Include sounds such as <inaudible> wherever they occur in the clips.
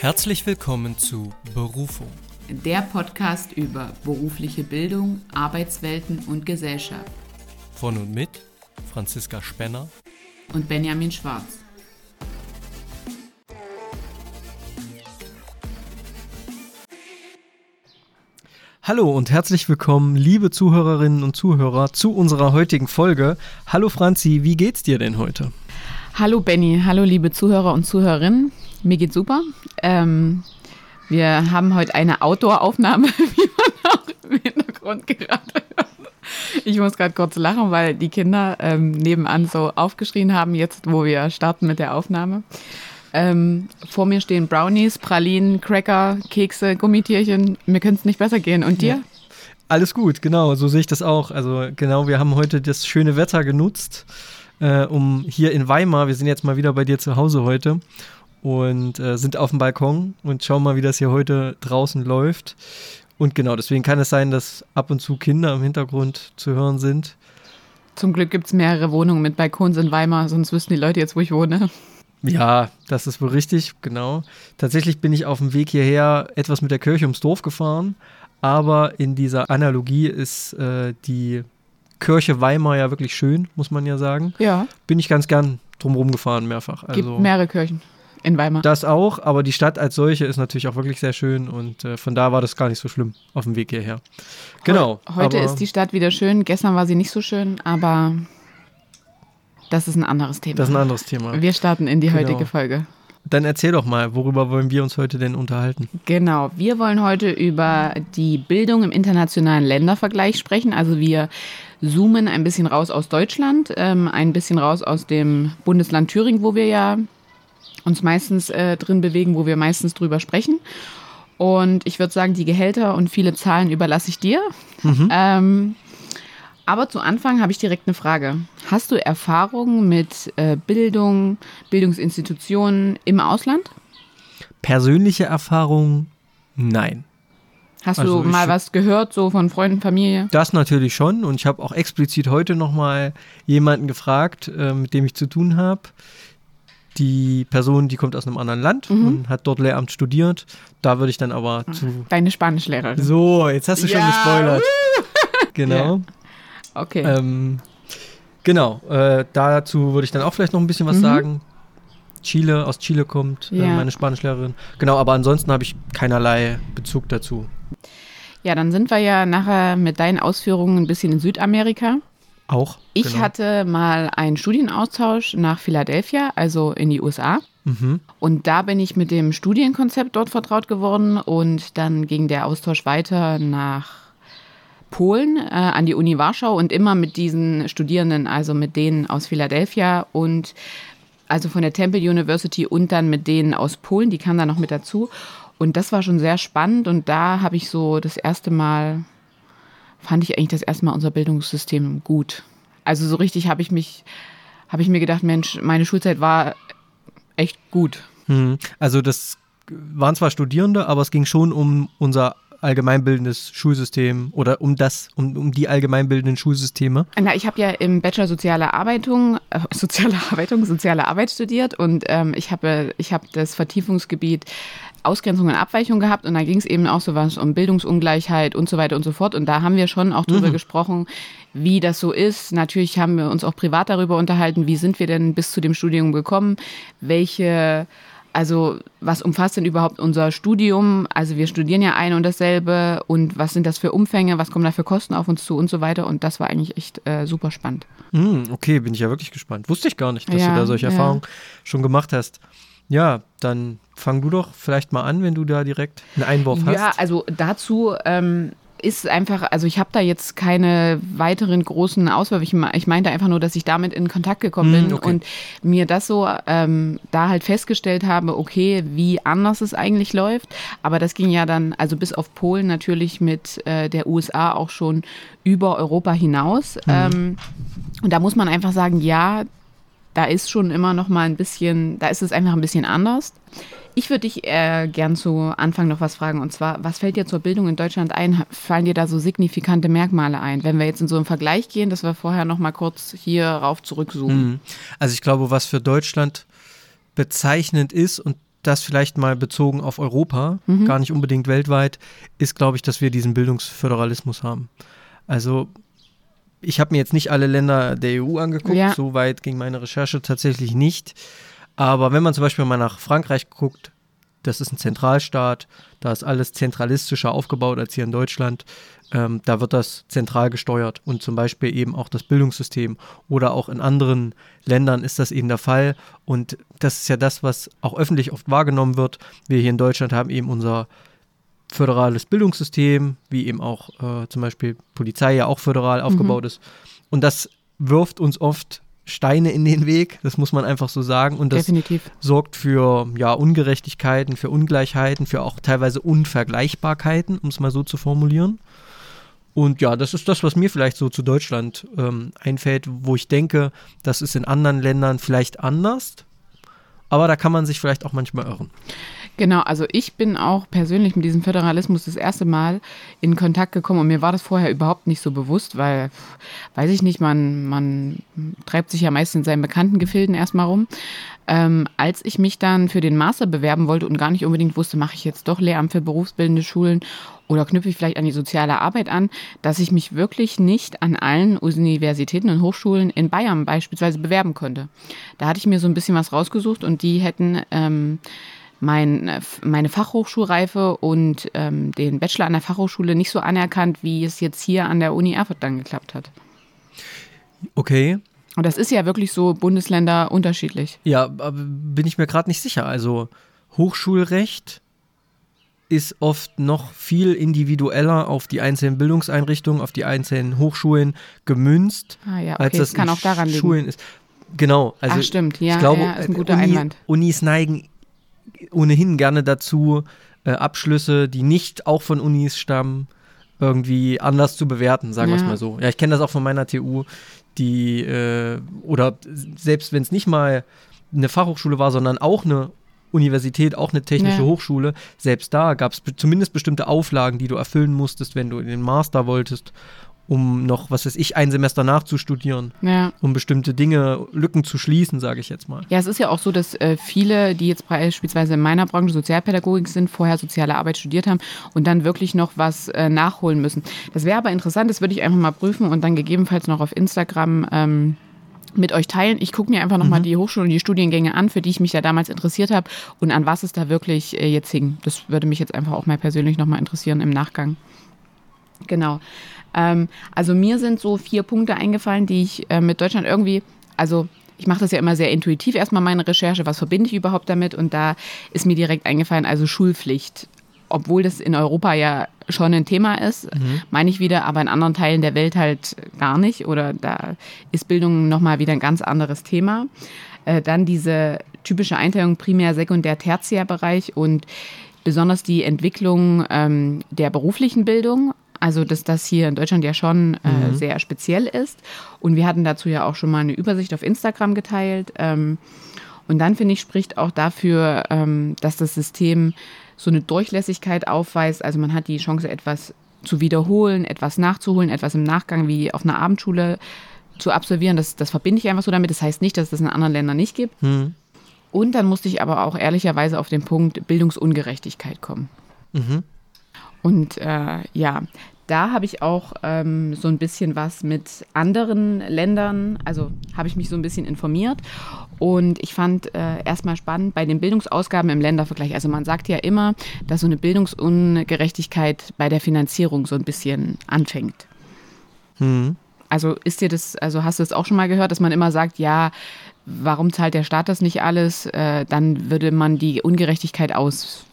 Herzlich willkommen zu Berufung. Der Podcast über berufliche Bildung, Arbeitswelten und Gesellschaft. Von und mit Franziska Spenner und Benjamin Schwarz. Hallo und herzlich willkommen, liebe Zuhörerinnen und Zuhörer, zu unserer heutigen Folge. Hallo Franzi, wie geht's dir denn heute? Hallo Benny, hallo liebe Zuhörer und Zuhörerinnen. Mir geht's super. Ähm, wir haben heute eine Outdoor-Aufnahme, <laughs> wie man auch im Hintergrund gerade hört. Ich muss gerade kurz lachen, weil die Kinder ähm, nebenan so aufgeschrien haben, jetzt wo wir starten mit der Aufnahme. Ähm, vor mir stehen Brownies, Pralinen, Cracker, Kekse, Gummitierchen. Mir könnte es nicht besser gehen. Und dir? Ja. Alles gut, genau, so sehe ich das auch. Also genau, wir haben heute das schöne Wetter genutzt, äh, um hier in Weimar, wir sind jetzt mal wieder bei dir zu Hause heute, und äh, sind auf dem Balkon und schauen mal, wie das hier heute draußen läuft. Und genau, deswegen kann es sein, dass ab und zu Kinder im Hintergrund zu hören sind. Zum Glück gibt es mehrere Wohnungen mit Balkons in Weimar, sonst wüssten die Leute jetzt, wo ich wohne. Ja, das ist wohl richtig, genau. Tatsächlich bin ich auf dem Weg hierher etwas mit der Kirche ums Dorf gefahren, aber in dieser Analogie ist äh, die Kirche Weimar ja wirklich schön, muss man ja sagen. Ja. Bin ich ganz gern drumherum gefahren, mehrfach. Also, Gibt mehrere Kirchen. In Weimar. Das auch, aber die Stadt als solche ist natürlich auch wirklich sehr schön und äh, von da war das gar nicht so schlimm auf dem Weg hierher. Genau. heute ist die Stadt wieder schön, gestern war sie nicht so schön, aber das ist ein anderes Thema. Das ist ein anderes Thema. Wir starten in die genau. heutige Folge. Dann erzähl doch mal, worüber wollen wir uns heute denn unterhalten? Genau, wir wollen heute über die Bildung im internationalen Ländervergleich sprechen. Also wir zoomen ein bisschen raus aus Deutschland, ähm, ein bisschen raus aus dem Bundesland Thüringen, wo wir ja uns meistens äh, drin bewegen, wo wir meistens drüber sprechen. Und ich würde sagen, die Gehälter und viele Zahlen überlasse ich dir. Mhm. Ähm, aber zu Anfang habe ich direkt eine Frage. Hast du Erfahrungen mit äh, Bildung, Bildungsinstitutionen im Ausland? Persönliche Erfahrungen? Nein. Hast also du mal was gehört, so von Freunden, Familie? Das natürlich schon. Und ich habe auch explizit heute nochmal jemanden gefragt, äh, mit dem ich zu tun habe die Person, die kommt aus einem anderen Land mhm. und hat dort Lehramt studiert. Da würde ich dann aber ah, zu. Deine Spanischlehrerin. So, jetzt hast du ja. schon gespoilert. <laughs> genau. Ja. Okay. Ähm, genau. Äh, dazu würde ich dann auch vielleicht noch ein bisschen was mhm. sagen. Chile, aus Chile kommt äh, ja. äh, meine Spanischlehrerin. Genau, aber ansonsten habe ich keinerlei Bezug dazu. Ja, dann sind wir ja nachher mit deinen Ausführungen ein bisschen in Südamerika. Auch. Ich genau. hatte mal einen Studienaustausch nach Philadelphia, also in die USA. Mhm. Und da bin ich mit dem Studienkonzept dort vertraut geworden und dann ging der Austausch weiter nach Polen äh, an die Uni Warschau und immer mit diesen Studierenden, also mit denen aus Philadelphia und also von der Temple University und dann mit denen aus Polen, die kamen da noch mit dazu. Und das war schon sehr spannend und da habe ich so das erste Mal fand ich eigentlich das erste Mal unser Bildungssystem gut. Also so richtig habe ich mich, habe ich mir gedacht, Mensch, meine Schulzeit war echt gut. Hm. Also das waren zwar Studierende, aber es ging schon um unser allgemeinbildendes Schulsystem oder um das, um, um die allgemeinbildenden Schulsysteme? Na, ich habe ja im Bachelor Soziale Arbeitung, äh, <laughs> Soziale Arbeitung, Soziale Arbeit studiert und ähm, ich habe ich hab das Vertiefungsgebiet Ausgrenzung und Abweichung gehabt und da ging es eben auch so was um Bildungsungleichheit und so weiter und so fort. Und da haben wir schon auch drüber mhm. gesprochen, wie das so ist. Natürlich haben wir uns auch privat darüber unterhalten, wie sind wir denn bis zu dem Studium gekommen, welche also was umfasst denn überhaupt unser Studium? Also wir studieren ja ein und dasselbe und was sind das für Umfänge, was kommen da für Kosten auf uns zu und so weiter. Und das war eigentlich echt äh, super spannend. Mm, okay, bin ich ja wirklich gespannt. Wusste ich gar nicht, dass ja, du da solche ja. Erfahrungen schon gemacht hast. Ja, dann fang du doch vielleicht mal an, wenn du da direkt einen Einwurf hast. Ja, also dazu ähm, ist einfach, also ich habe da jetzt keine weiteren großen Auswürfe. Ich, ich meinte einfach nur, dass ich damit in Kontakt gekommen bin mm, okay. und mir das so ähm, da halt festgestellt habe, okay, wie anders es eigentlich läuft. Aber das ging ja dann, also bis auf Polen natürlich mit äh, der USA auch schon über Europa hinaus. Mm. Ähm, und da muss man einfach sagen, ja, da ist schon immer noch mal ein bisschen, da ist es einfach ein bisschen anders. Ich würde dich äh, gern zu Anfang noch was fragen und zwar, was fällt dir zur Bildung in Deutschland ein? Fallen dir da so signifikante Merkmale ein? Wenn wir jetzt in so einen Vergleich gehen, dass wir vorher noch mal kurz hierauf zurückzoomen. Mhm. Also ich glaube, was für Deutschland bezeichnend ist und das vielleicht mal bezogen auf Europa, mhm. gar nicht unbedingt weltweit, ist, glaube ich, dass wir diesen Bildungsföderalismus haben. Also ich habe mir jetzt nicht alle Länder der EU angeguckt, ja. so weit ging meine Recherche tatsächlich nicht. Aber wenn man zum Beispiel mal nach Frankreich guckt, das ist ein Zentralstaat, da ist alles zentralistischer aufgebaut als hier in Deutschland. Ähm, da wird das zentral gesteuert und zum Beispiel eben auch das Bildungssystem oder auch in anderen Ländern ist das eben der Fall. Und das ist ja das, was auch öffentlich oft wahrgenommen wird. Wir hier in Deutschland haben eben unser föderales Bildungssystem, wie eben auch äh, zum Beispiel Polizei ja auch föderal aufgebaut mhm. ist. Und das wirft uns oft Steine in den Weg, das muss man einfach so sagen. Und das Definitiv. sorgt für ja, Ungerechtigkeiten, für Ungleichheiten, für auch teilweise Unvergleichbarkeiten, um es mal so zu formulieren. Und ja, das ist das, was mir vielleicht so zu Deutschland ähm, einfällt, wo ich denke, das ist in anderen Ländern vielleicht anders. Aber da kann man sich vielleicht auch manchmal irren. Genau, also ich bin auch persönlich mit diesem Föderalismus das erste Mal in Kontakt gekommen und mir war das vorher überhaupt nicht so bewusst, weil, weiß ich nicht, man, man treibt sich ja meist in seinen bekannten Gefilden erstmal rum. Ähm, als ich mich dann für den Master bewerben wollte und gar nicht unbedingt wusste, mache ich jetzt doch Lehramt für berufsbildende Schulen oder knüpfe ich vielleicht an die soziale Arbeit an, dass ich mich wirklich nicht an allen Universitäten und Hochschulen in Bayern beispielsweise bewerben konnte. Da hatte ich mir so ein bisschen was rausgesucht und die hätten ähm, mein, äh, meine Fachhochschulreife und ähm, den Bachelor an der Fachhochschule nicht so anerkannt, wie es jetzt hier an der Uni Erfurt dann geklappt hat. Okay. Und das ist ja wirklich so Bundesländer unterschiedlich. Ja, aber bin ich mir gerade nicht sicher. Also Hochschulrecht ist oft noch viel individueller auf die einzelnen Bildungseinrichtungen, auf die einzelnen Hochschulen gemünzt, ah, ja, okay. als das, das kann auch daran Schulen liegen. ist. Genau, also Ach, stimmt, ja, ich glaube, ja, ist ein guter Uni, Einwand. Unis neigen ohnehin gerne dazu, äh, Abschlüsse, die nicht auch von Unis stammen, irgendwie anders zu bewerten, sagen wir es mal so. Ja, ich kenne das auch von meiner TU, die, äh, oder selbst wenn es nicht mal eine Fachhochschule war, sondern auch eine Universität, auch eine technische ja. Hochschule, selbst da gab es zumindest bestimmte Auflagen, die du erfüllen musstest, wenn du in den Master wolltest um noch, was weiß ich, ein Semester nachzustudieren, ja. um bestimmte Dinge, Lücken zu schließen, sage ich jetzt mal. Ja, es ist ja auch so, dass äh, viele, die jetzt beispielsweise in meiner Branche Sozialpädagogik sind, vorher soziale Arbeit studiert haben und dann wirklich noch was äh, nachholen müssen. Das wäre aber interessant, das würde ich einfach mal prüfen und dann gegebenenfalls noch auf Instagram ähm, mit euch teilen. Ich gucke mir einfach nochmal mhm. die Hochschulen und die Studiengänge an, für die ich mich da damals interessiert habe und an was es da wirklich äh, jetzt hing. Das würde mich jetzt einfach auch mal persönlich nochmal interessieren im Nachgang. Genau. Ähm, also mir sind so vier Punkte eingefallen, die ich äh, mit Deutschland irgendwie, also ich mache das ja immer sehr intuitiv, erstmal meine Recherche, was verbinde ich überhaupt damit und da ist mir direkt eingefallen, also Schulpflicht. Obwohl das in Europa ja schon ein Thema ist, mhm. meine ich wieder, aber in anderen Teilen der Welt halt gar nicht oder da ist Bildung nochmal wieder ein ganz anderes Thema. Äh, dann diese typische Einteilung Primär-, Sekundär-, Tertiärbereich und besonders die Entwicklung ähm, der beruflichen Bildung. Also, dass das hier in Deutschland ja schon äh, mhm. sehr speziell ist. Und wir hatten dazu ja auch schon mal eine Übersicht auf Instagram geteilt. Ähm, und dann finde ich, spricht auch dafür, ähm, dass das System so eine Durchlässigkeit aufweist. Also man hat die Chance, etwas zu wiederholen, etwas nachzuholen, etwas im Nachgang wie auf einer Abendschule zu absolvieren. Das, das verbinde ich einfach so damit. Das heißt nicht, dass es das in anderen Ländern nicht gibt. Mhm. Und dann musste ich aber auch ehrlicherweise auf den Punkt Bildungsungerechtigkeit kommen. Mhm. Und äh, ja, da habe ich auch ähm, so ein bisschen was mit anderen Ländern, also habe ich mich so ein bisschen informiert. Und ich fand äh, erstmal spannend bei den Bildungsausgaben im Ländervergleich. Also man sagt ja immer, dass so eine Bildungsungerechtigkeit bei der Finanzierung so ein bisschen anfängt. Mhm. Also ist dir das, also hast du es auch schon mal gehört, dass man immer sagt, ja, warum zahlt der Staat das nicht alles? Äh, dann würde man die Ungerechtigkeit aus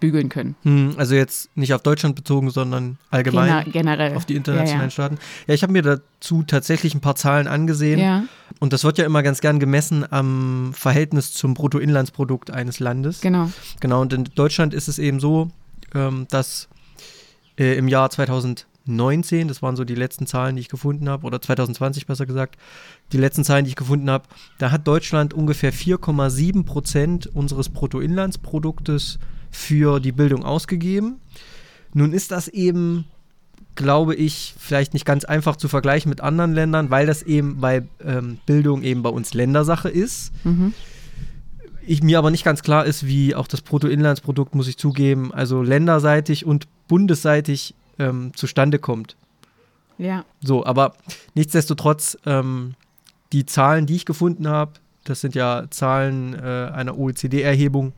bügeln können. Hm, also jetzt nicht auf Deutschland bezogen, sondern allgemein Gener generell auf die internationalen ja, ja. Staaten. Ja, ich habe mir dazu tatsächlich ein paar Zahlen angesehen. Ja. Und das wird ja immer ganz gern gemessen am Verhältnis zum Bruttoinlandsprodukt eines Landes. Genau. Genau, und in Deutschland ist es eben so, ähm, dass äh, im Jahr 2019, das waren so die letzten Zahlen, die ich gefunden habe, oder 2020 besser gesagt, die letzten Zahlen, die ich gefunden habe, da hat Deutschland ungefähr 4,7 Prozent unseres Bruttoinlandsproduktes für die Bildung ausgegeben. Nun ist das eben, glaube ich, vielleicht nicht ganz einfach zu vergleichen mit anderen Ländern, weil das eben bei ähm, Bildung eben bei uns Ländersache ist. Mhm. ich, mir aber nicht ganz klar ist, wie auch das Bruttoinlandsprodukt, muss ich zugeben, also länderseitig und bundesseitig ähm, zustande kommt. Ja. So, aber nichtsdestotrotz, ähm, die Zahlen, die ich gefunden habe, das sind ja Zahlen äh, einer OECD-Erhebung,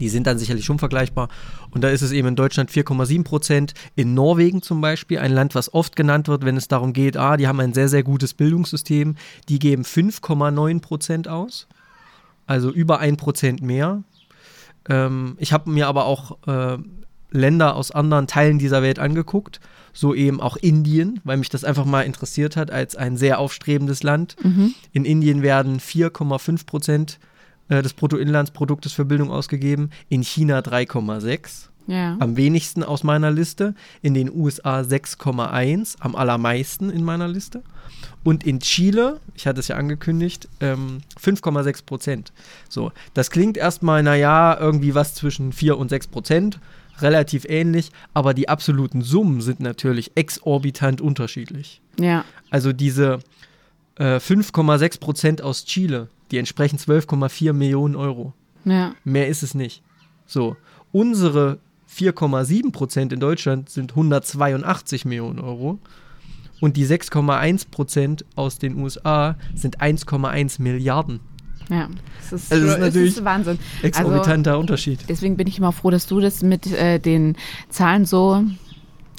die sind dann sicherlich schon vergleichbar. Und da ist es eben in Deutschland 4,7 Prozent. In Norwegen zum Beispiel, ein Land, was oft genannt wird, wenn es darum geht, ah, die haben ein sehr, sehr gutes Bildungssystem, die geben 5,9 Prozent aus. Also über ein Prozent mehr. Ähm, ich habe mir aber auch äh, Länder aus anderen Teilen dieser Welt angeguckt, so eben auch Indien, weil mich das einfach mal interessiert hat als ein sehr aufstrebendes Land. Mhm. In Indien werden 4,5 Prozent äh, des Bruttoinlandsproduktes für Bildung ausgegeben, in China 3,6. Ja. Am wenigsten aus meiner Liste. In den USA 6,1, am allermeisten in meiner Liste. Und in Chile, ich hatte es ja angekündigt, ähm, 5,6 Prozent. So, das klingt erstmal, naja, irgendwie was zwischen 4 und 6 Prozent. Relativ ähnlich, aber die absoluten Summen sind natürlich exorbitant unterschiedlich. Ja. Also diese äh, 5,6 Prozent aus Chile, die entsprechen 12,4 Millionen Euro. Ja. Mehr ist es nicht. So, unsere 4,7 Prozent in Deutschland sind 182 Millionen Euro. Und die 6,1 Prozent aus den USA sind 1,1 Milliarden. Ja, das ist, also das ist natürlich ist Wahnsinn. Exorbitanter also, Unterschied. Deswegen bin ich immer froh, dass du das mit äh, den Zahlen so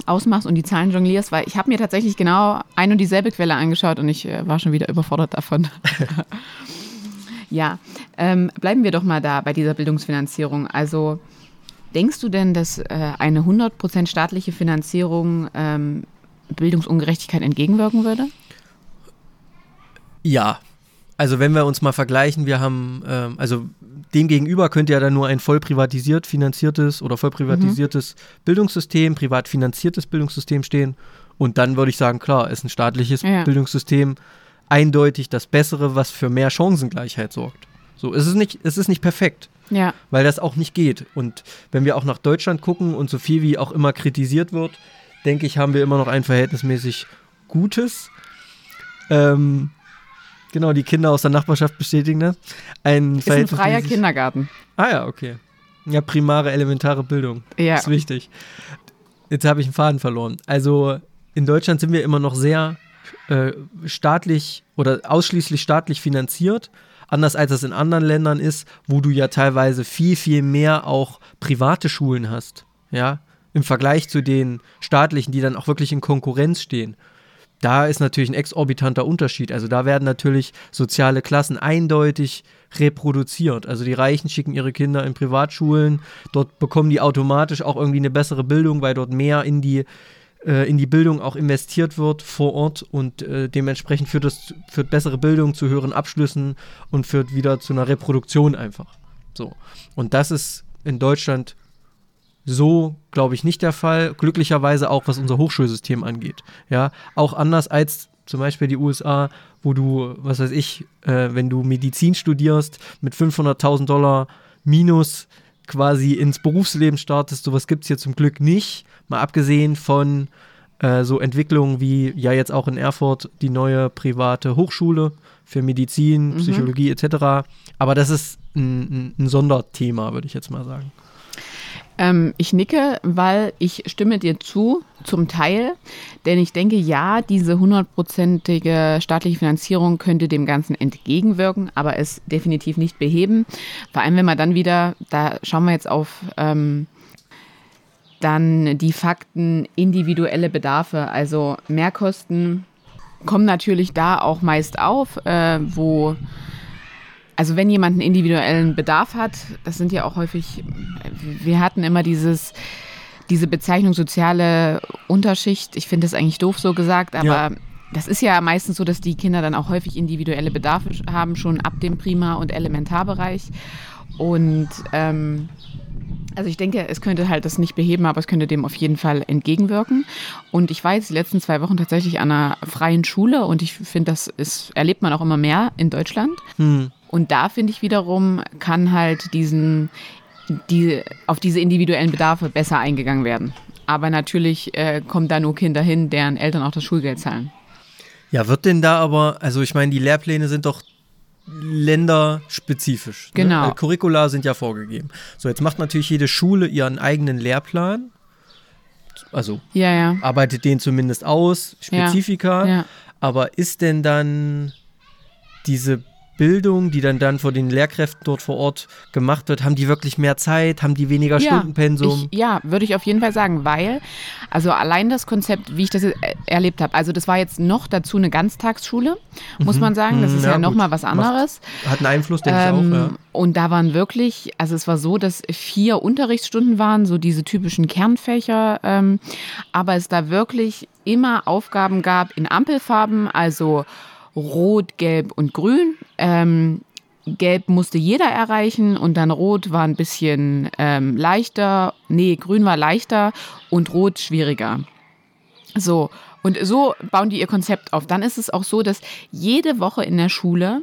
ausmachst und die Zahlen jonglierst, weil ich habe mir tatsächlich genau ein und dieselbe Quelle angeschaut und ich äh, war schon wieder überfordert davon. <laughs> ja, ähm, bleiben wir doch mal da bei dieser Bildungsfinanzierung. Also denkst du denn, dass äh, eine 100% staatliche Finanzierung ähm, Bildungsungerechtigkeit entgegenwirken würde? Ja. Also wenn wir uns mal vergleichen, wir haben, ähm, also demgegenüber könnte ja dann nur ein voll privatisiert finanziertes oder voll privatisiertes mhm. Bildungssystem, privat finanziertes Bildungssystem stehen. Und dann würde ich sagen, klar, ist ein staatliches ja. Bildungssystem eindeutig das Bessere, was für mehr Chancengleichheit sorgt. So, es ist nicht, es ist nicht perfekt. Ja. Weil das auch nicht geht. Und wenn wir auch nach Deutschland gucken und so viel wie auch immer kritisiert wird, denke ich, haben wir immer noch ein verhältnismäßig gutes. Ähm, genau, die Kinder aus der Nachbarschaft bestätigen das. Ein ist ein freier Kindergarten. Ah ja, okay. Ja, primare, elementare Bildung. Ja. Ist wichtig. Jetzt habe ich einen Faden verloren. Also in Deutschland sind wir immer noch sehr äh, staatlich oder ausschließlich staatlich finanziert. Anders als es in anderen Ländern ist, wo du ja teilweise viel, viel mehr auch private Schulen hast. Ja, im Vergleich zu den staatlichen, die dann auch wirklich in Konkurrenz stehen. Da ist natürlich ein exorbitanter Unterschied. Also da werden natürlich soziale Klassen eindeutig reproduziert. Also die Reichen schicken ihre Kinder in Privatschulen, dort bekommen die automatisch auch irgendwie eine bessere Bildung, weil dort mehr in die, in die Bildung auch investiert wird vor Ort und äh, dementsprechend führt das führt bessere Bildung zu höheren Abschlüssen und führt wieder zu einer Reproduktion einfach. So. Und das ist in Deutschland so, glaube ich, nicht der Fall. Glücklicherweise auch, was unser Hochschulsystem angeht. Ja, auch anders als zum Beispiel die USA, wo du, was weiß ich, äh, wenn du Medizin studierst, mit 500.000 Dollar minus quasi ins Berufsleben startest. Sowas gibt es hier zum Glück nicht. Mal abgesehen von äh, so Entwicklungen wie ja jetzt auch in Erfurt die neue private Hochschule für Medizin, mhm. Psychologie etc. Aber das ist ein, ein Sonderthema, würde ich jetzt mal sagen. Ähm, ich nicke, weil ich stimme dir zu, zum Teil. Denn ich denke, ja, diese hundertprozentige staatliche Finanzierung könnte dem Ganzen entgegenwirken, aber es definitiv nicht beheben. Vor allem, wenn man dann wieder, da schauen wir jetzt auf ähm, dann die Fakten individuelle Bedarfe, also Mehrkosten kommen natürlich da auch meist auf, äh, wo also wenn jemand einen individuellen Bedarf hat, das sind ja auch häufig, wir hatten immer dieses, diese Bezeichnung soziale Unterschicht. Ich finde das eigentlich doof so gesagt, aber ja. das ist ja meistens so, dass die Kinder dann auch häufig individuelle Bedarfe haben, schon ab dem Prima- und Elementarbereich. Und ähm, also ich denke, es könnte halt das nicht beheben, aber es könnte dem auf jeden Fall entgegenwirken. Und ich war jetzt die letzten zwei Wochen tatsächlich an einer freien Schule und ich finde, das ist, erlebt man auch immer mehr in Deutschland. Hm. Und da finde ich wiederum, kann halt diesen, die, auf diese individuellen Bedarfe besser eingegangen werden. Aber natürlich äh, kommen da nur Kinder hin, deren Eltern auch das Schulgeld zahlen. Ja, wird denn da aber, also ich meine, die Lehrpläne sind doch länderspezifisch. Ne? Genau. Ne? Curricula sind ja vorgegeben. So, jetzt macht natürlich jede Schule ihren eigenen Lehrplan. Also ja, ja. arbeitet den zumindest aus, Spezifika. Ja, aber ist denn dann diese Bildung, die dann dann vor den Lehrkräften dort vor Ort gemacht wird, haben die wirklich mehr Zeit, haben die weniger ja, Stundenpensum? Ich, ja, würde ich auf jeden Fall sagen, weil, also allein das Konzept, wie ich das erlebt habe, also das war jetzt noch dazu eine Ganztagsschule, muss mhm. man sagen, das ist ja, ja nochmal was anderes. Macht, hat einen Einfluss, denke ähm, ich auch, ja. Und da waren wirklich, also es war so, dass vier Unterrichtsstunden waren, so diese typischen Kernfächer, ähm, aber es da wirklich immer Aufgaben gab in Ampelfarben, also Rot, Gelb und Grün. Ähm, Gelb musste jeder erreichen und dann Rot war ein bisschen ähm, leichter, nee, Grün war leichter und Rot schwieriger. So, und so bauen die ihr Konzept auf. Dann ist es auch so, dass jede Woche in der Schule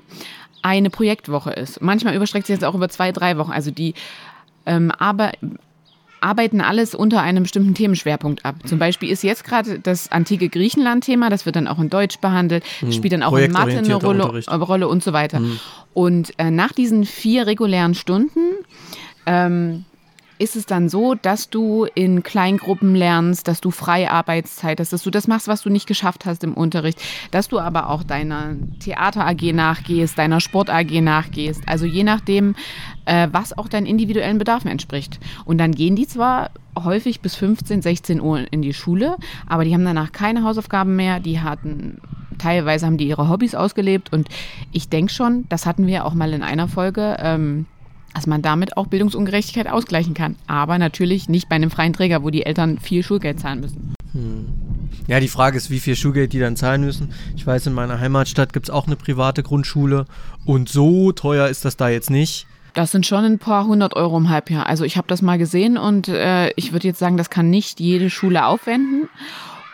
eine Projektwoche ist. Manchmal überstreckt sich das auch über zwei, drei Wochen. Also die ähm, arbeiten alles unter einem bestimmten Themenschwerpunkt ab. Zum Beispiel ist jetzt gerade das antike Griechenland-Thema, das wird dann auch in Deutsch behandelt, hm. spielt dann auch in Mathe eine Rolle, Rolle, und so weiter. Hm. Und äh, nach diesen vier regulären Stunden ähm, ist es dann so, dass du in Kleingruppen lernst, dass du freie Arbeitszeit hast, dass du das machst, was du nicht geschafft hast im Unterricht, dass du aber auch deiner Theater AG nachgehst, deiner Sport AG nachgehst. Also je nachdem, äh, was auch deinen individuellen Bedarfen entspricht. Und dann gehen die zwar häufig bis 15, 16 Uhr in die Schule, aber die haben danach keine Hausaufgaben mehr, die hatten teilweise haben die ihre Hobbys ausgelebt und ich denke schon, das hatten wir auch mal in einer Folge, ähm, dass man damit auch Bildungsungerechtigkeit ausgleichen kann. Aber natürlich nicht bei einem freien Träger, wo die Eltern viel Schulgeld zahlen müssen. Hm. Ja, die Frage ist, wie viel Schulgeld die dann zahlen müssen. Ich weiß, in meiner Heimatstadt gibt es auch eine private Grundschule und so teuer ist das da jetzt nicht. Das sind schon ein paar hundert Euro im Halbjahr. Also ich habe das mal gesehen und äh, ich würde jetzt sagen, das kann nicht jede Schule aufwenden.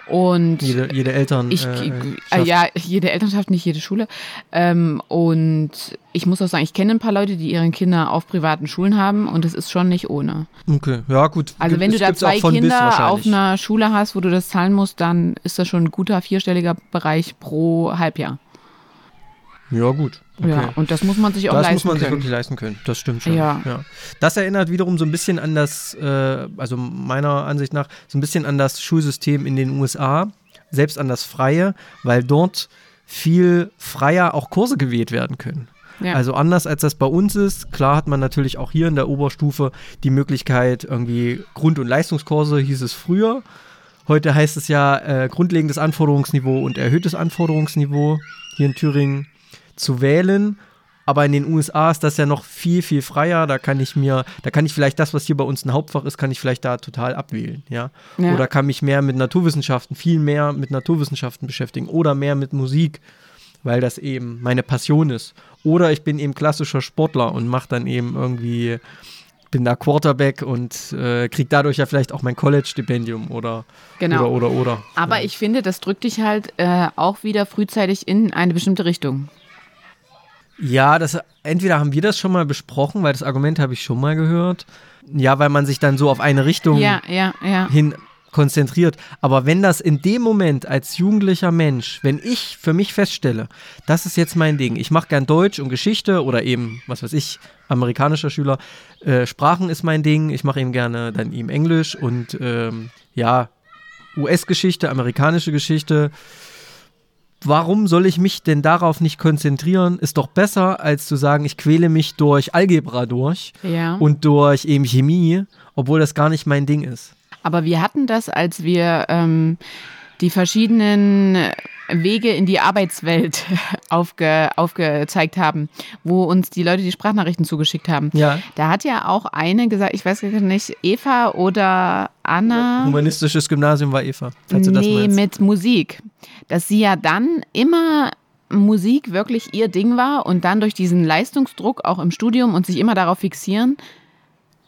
Und jede, jede Eltern. Ich, äh, äh, ja, jede Elternschaft, nicht jede Schule. Ähm, und ich muss auch sagen, ich kenne ein paar Leute, die ihre Kinder auf privaten Schulen haben und es ist schon nicht ohne. Okay, ja gut. Also wenn du da zwei Kinder auf einer Schule hast, wo du das zahlen musst, dann ist das schon ein guter vierstelliger Bereich pro Halbjahr. Ja, gut. Okay. Ja, und das muss man sich auch das leisten können. Das muss man sich wirklich leisten können. Das stimmt schon. Ja. ja. Das erinnert wiederum so ein bisschen an das, äh, also meiner Ansicht nach, so ein bisschen an das Schulsystem in den USA, selbst an das Freie, weil dort viel freier auch Kurse gewählt werden können. Ja. Also anders als das bei uns ist. Klar hat man natürlich auch hier in der Oberstufe die Möglichkeit, irgendwie Grund- und Leistungskurse hieß es früher. Heute heißt es ja äh, grundlegendes Anforderungsniveau und erhöhtes Anforderungsniveau hier in Thüringen zu wählen. Aber in den USA ist das ja noch viel, viel freier. Da kann ich mir, da kann ich vielleicht das, was hier bei uns ein Hauptfach ist, kann ich vielleicht da total abwählen, ja. ja. Oder kann mich mehr mit Naturwissenschaften, viel mehr mit Naturwissenschaften beschäftigen oder mehr mit Musik, weil das eben meine Passion ist. Oder ich bin eben klassischer Sportler und mache dann eben irgendwie, bin da Quarterback und äh, kriege dadurch ja vielleicht auch mein College-Stipendium oder, genau. oder, oder, oder. Aber ja. ich finde, das drückt dich halt äh, auch wieder frühzeitig in eine bestimmte Richtung. Ja, das entweder haben wir das schon mal besprochen, weil das Argument habe ich schon mal gehört. Ja, weil man sich dann so auf eine Richtung ja, ja, ja. hin konzentriert. Aber wenn das in dem Moment als jugendlicher Mensch, wenn ich für mich feststelle, das ist jetzt mein Ding, ich mache gern Deutsch und Geschichte oder eben, was weiß ich, amerikanischer Schüler, äh, Sprachen ist mein Ding, ich mache eben gerne dann eben Englisch und ähm, ja, US-Geschichte, amerikanische Geschichte, warum soll ich mich denn darauf nicht konzentrieren? Ist doch besser, als zu sagen, ich quäle mich durch Algebra durch ja. und durch eben Chemie, obwohl das gar nicht mein Ding ist. Aber wir hatten das, als wir ähm, die verschiedenen Wege in die Arbeitswelt <laughs> aufge, aufgezeigt haben, wo uns die Leute die Sprachnachrichten zugeschickt haben. Ja. Da hat ja auch eine gesagt, ich weiß nicht, Eva oder Anna. Humanistisches Gymnasium war Eva. Falls nee, du das mit Musik. Dass sie ja dann immer Musik wirklich ihr Ding war und dann durch diesen Leistungsdruck auch im Studium und sich immer darauf fixieren.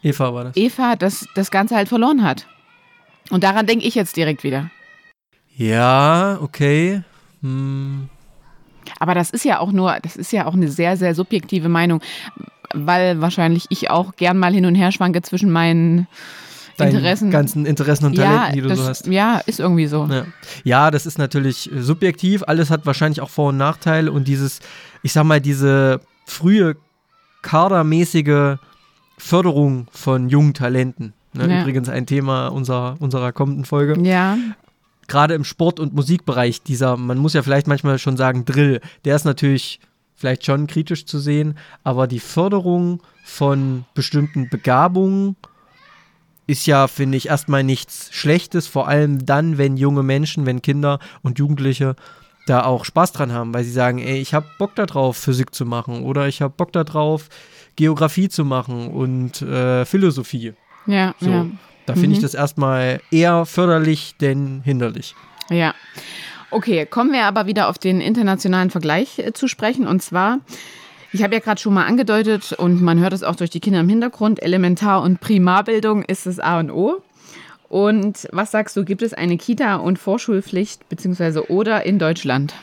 Eva war das. Eva das, das Ganze halt verloren hat. Und daran denke ich jetzt direkt wieder. Ja, okay. Hm. Aber das ist ja auch nur, das ist ja auch eine sehr, sehr subjektive Meinung, weil wahrscheinlich ich auch gern mal hin und her schwanke zwischen meinen Deinen Interessen. ganzen Interessen und Talenten, ja, die du das, so hast. Ja, ist irgendwie so. Ja. ja, das ist natürlich subjektiv. Alles hat wahrscheinlich auch Vor- und Nachteile und dieses, ich sag mal, diese frühe kadermäßige Förderung von jungen Talenten. Ne? Ja. Übrigens ein Thema unserer, unserer kommenden Folge. Ja. Gerade im Sport- und Musikbereich, dieser, man muss ja vielleicht manchmal schon sagen, Drill, der ist natürlich vielleicht schon kritisch zu sehen, aber die Förderung von bestimmten Begabungen ist ja, finde ich, erstmal nichts Schlechtes, vor allem dann, wenn junge Menschen, wenn Kinder und Jugendliche da auch Spaß dran haben, weil sie sagen, ey, ich habe Bock darauf, Physik zu machen oder ich habe Bock darauf, Geografie zu machen und äh, Philosophie. Ja, so. ja. Da finde mhm. ich das erstmal eher förderlich denn hinderlich. Ja. Okay, kommen wir aber wieder auf den internationalen Vergleich äh, zu sprechen. Und zwar, ich habe ja gerade schon mal angedeutet und man hört es auch durch die Kinder im Hintergrund, Elementar- und Primarbildung ist das A und O. Und was sagst du, gibt es eine Kita- und Vorschulpflicht beziehungsweise oder in Deutschland?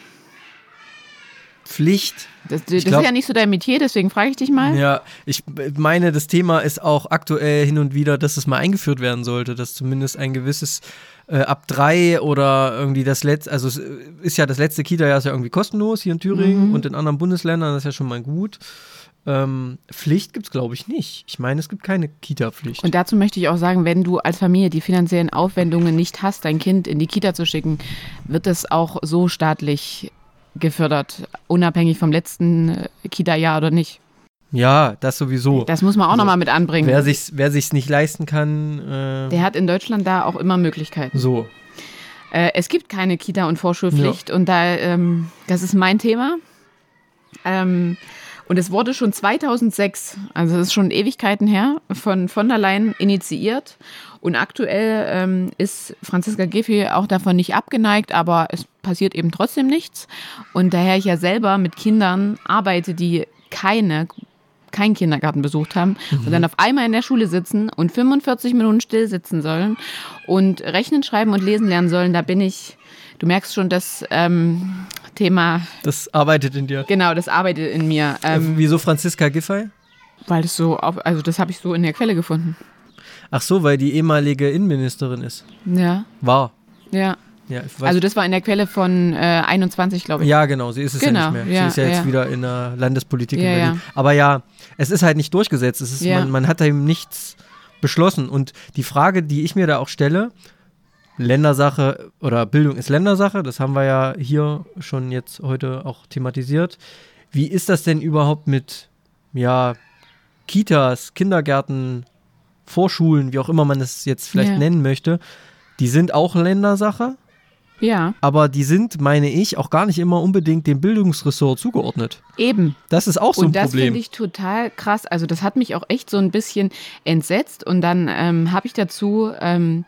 Pflicht. Das, das glaub, ist ja nicht so dein Metier, deswegen frage ich dich mal. Ja, ich meine, das Thema ist auch aktuell hin und wieder, dass es mal eingeführt werden sollte, dass zumindest ein gewisses äh, ab drei oder irgendwie das letzte, also es ist ja das letzte Kita-Jahr ist ja irgendwie kostenlos hier in Thüringen mhm. und in anderen Bundesländern, das ist ja schon mal gut. Ähm, Pflicht gibt es, glaube ich, nicht. Ich meine, es gibt keine Kita-Pflicht. Und dazu möchte ich auch sagen, wenn du als Familie die finanziellen Aufwendungen nicht hast, dein Kind in die Kita zu schicken, wird es auch so staatlich gefördert, unabhängig vom letzten äh, Kita-Jahr oder nicht. Ja, das sowieso. Das muss man auch also, nochmal mit anbringen. Wer sich's, wer sich's nicht leisten kann. Äh, Der hat in Deutschland da auch immer Möglichkeiten. So. Äh, es gibt keine Kita- und Vorschulpflicht ja. und da, ähm, das ist mein Thema. Ähm, und es wurde schon 2006, also es ist schon Ewigkeiten her, von von der Leyen initiiert. Und aktuell ähm, ist Franziska Giffey auch davon nicht abgeneigt, aber es passiert eben trotzdem nichts. Und daher ich ja selber mit Kindern arbeite, die keine keinen Kindergarten besucht haben mhm. und dann auf einmal in der Schule sitzen und 45 Minuten still sitzen sollen und rechnen, schreiben und lesen lernen sollen, da bin ich, du merkst schon, das ähm, Thema. Das arbeitet in dir. Genau, das arbeitet in mir. Ähm, Wieso Franziska Giffey? Weil das so, auf, also das habe ich so in der Quelle gefunden. Ach so, weil die ehemalige Innenministerin ist. Ja. War. Ja. Ja, also das war in der Quelle von äh, 21, glaube ich. Ja, genau, sie ist es genau, ja nicht mehr. Ja, sie ist ja, jetzt wieder in der Landespolitik in Berlin. Aber ja, es ist halt nicht durchgesetzt. Es ist, man, man hat da eben nichts beschlossen. Und die Frage, die ich mir da auch stelle, Ländersache oder Bildung ist Ländersache, das haben wir ja hier schon jetzt heute auch thematisiert. Wie ist das denn überhaupt mit, ja, Kitas, Kindergärten, Vorschulen, wie auch immer man es jetzt vielleicht nennen möchte? Die sind auch Ländersache. Ja. Aber die sind, meine ich, auch gar nicht immer unbedingt dem Bildungsressort zugeordnet. Eben. Das ist auch so und ein Problem. Und das finde ich total krass. Also das hat mich auch echt so ein bisschen entsetzt. Und dann ähm, habe ich dazu ähm,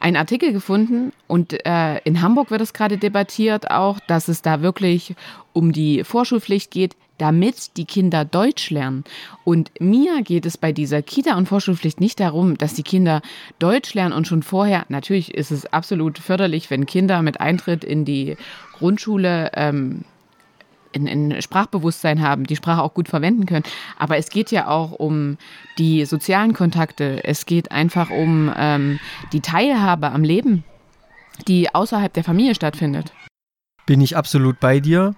einen Artikel gefunden und äh, in Hamburg wird es gerade debattiert auch, dass es da wirklich um die Vorschulpflicht geht damit die Kinder Deutsch lernen. Und mir geht es bei dieser Kita- und Vorschulpflicht nicht darum, dass die Kinder Deutsch lernen und schon vorher, natürlich ist es absolut förderlich, wenn Kinder mit Eintritt in die Grundschule ähm, ein Sprachbewusstsein haben, die Sprache auch gut verwenden können. Aber es geht ja auch um die sozialen Kontakte. Es geht einfach um ähm, die Teilhabe am Leben, die außerhalb der Familie stattfindet. Bin ich absolut bei dir.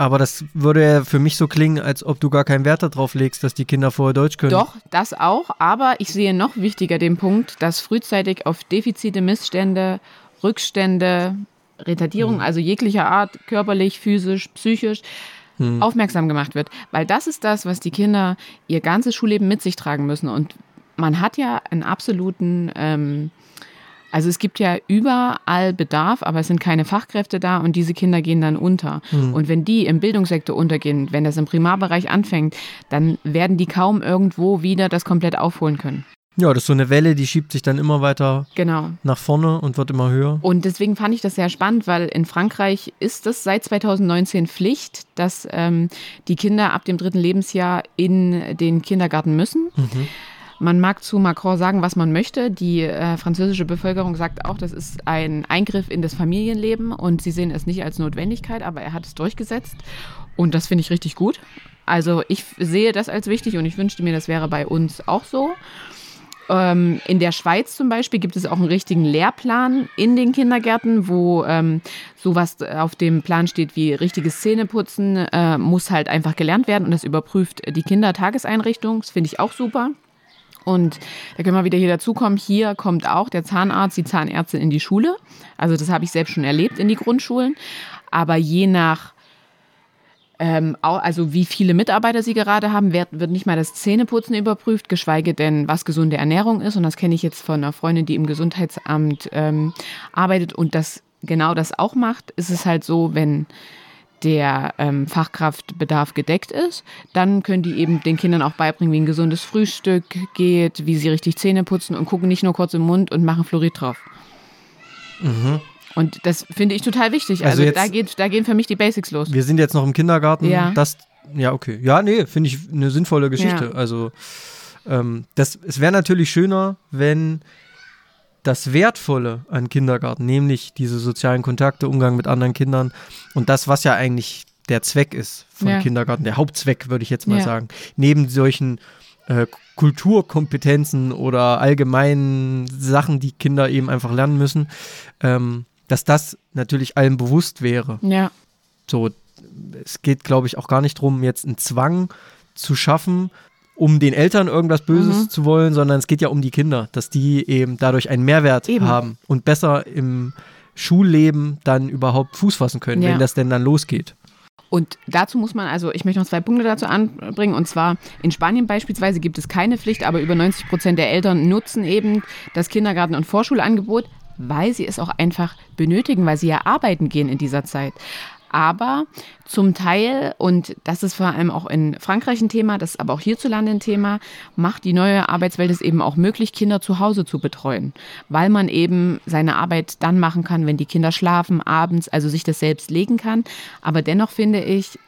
Aber das würde ja für mich so klingen, als ob du gar keinen Wert darauf legst, dass die Kinder vorher Deutsch können. Doch, das auch. Aber ich sehe noch wichtiger den Punkt, dass frühzeitig auf Defizite, Missstände, Rückstände, Retardierung, hm. also jeglicher Art, körperlich, physisch, psychisch, hm. aufmerksam gemacht wird. Weil das ist das, was die Kinder ihr ganzes Schulleben mit sich tragen müssen. Und man hat ja einen absoluten ähm, also es gibt ja überall Bedarf, aber es sind keine Fachkräfte da und diese Kinder gehen dann unter. Mhm. Und wenn die im Bildungssektor untergehen, wenn das im Primarbereich anfängt, dann werden die kaum irgendwo wieder das komplett aufholen können. Ja, das ist so eine Welle, die schiebt sich dann immer weiter genau. nach vorne und wird immer höher. Und deswegen fand ich das sehr spannend, weil in Frankreich ist es seit 2019 Pflicht, dass ähm, die Kinder ab dem dritten Lebensjahr in den Kindergarten müssen. Mhm. Man mag zu Macron sagen, was man möchte. Die äh, französische Bevölkerung sagt auch, das ist ein Eingriff in das Familienleben und sie sehen es nicht als Notwendigkeit, aber er hat es durchgesetzt und das finde ich richtig gut. Also ich sehe das als wichtig und ich wünschte mir, das wäre bei uns auch so. Ähm, in der Schweiz zum Beispiel gibt es auch einen richtigen Lehrplan in den Kindergärten, wo ähm, sowas auf dem Plan steht wie richtiges Zähneputzen äh, muss halt einfach gelernt werden und das überprüft die Kindertageseinrichtung. Das finde ich auch super. Und da können wir wieder hier dazukommen. Hier kommt auch der Zahnarzt, die Zahnärztin in die Schule. Also das habe ich selbst schon erlebt in die Grundschulen. Aber je nach ähm, also wie viele Mitarbeiter sie gerade haben, wird, wird nicht mal das Zähneputzen überprüft, geschweige denn, was gesunde Ernährung ist. Und das kenne ich jetzt von einer Freundin, die im Gesundheitsamt ähm, arbeitet und das genau das auch macht. Ist es halt so, wenn der ähm, Fachkraftbedarf gedeckt ist, dann können die eben den Kindern auch beibringen, wie ein gesundes Frühstück geht, wie sie richtig Zähne putzen und gucken nicht nur kurz im Mund und machen Fluorid drauf. Mhm. Und das finde ich total wichtig. Also, also jetzt, da, geht, da gehen für mich die Basics los. Wir sind jetzt noch im Kindergarten. Ja. Das, ja, okay. Ja, nee, finde ich eine sinnvolle Geschichte. Ja. Also, ähm, das, es wäre natürlich schöner, wenn das Wertvolle an Kindergarten, nämlich diese sozialen Kontakte, Umgang mit anderen Kindern und das, was ja eigentlich der Zweck ist von ja. Kindergarten, der Hauptzweck, würde ich jetzt mal ja. sagen, neben solchen äh, Kulturkompetenzen oder allgemeinen Sachen, die Kinder eben einfach lernen müssen, ähm, dass das natürlich allen bewusst wäre. Ja. So, es geht, glaube ich, auch gar nicht darum, jetzt einen Zwang zu schaffen, um den Eltern irgendwas Böses mhm. zu wollen, sondern es geht ja um die Kinder, dass die eben dadurch einen Mehrwert eben. haben und besser im Schulleben dann überhaupt Fuß fassen können, ja. wenn das denn dann losgeht. Und dazu muss man, also ich möchte noch zwei Punkte dazu anbringen. Und zwar in Spanien beispielsweise gibt es keine Pflicht, aber über 90 Prozent der Eltern nutzen eben das Kindergarten- und Vorschulangebot, weil sie es auch einfach benötigen, weil sie ja arbeiten gehen in dieser Zeit. Aber zum Teil, und das ist vor allem auch in Frankreich ein Thema, das ist aber auch hierzulande ein Thema, macht die neue Arbeitswelt es eben auch möglich, Kinder zu Hause zu betreuen, weil man eben seine Arbeit dann machen kann, wenn die Kinder schlafen, abends, also sich das selbst legen kann. Aber dennoch finde ich,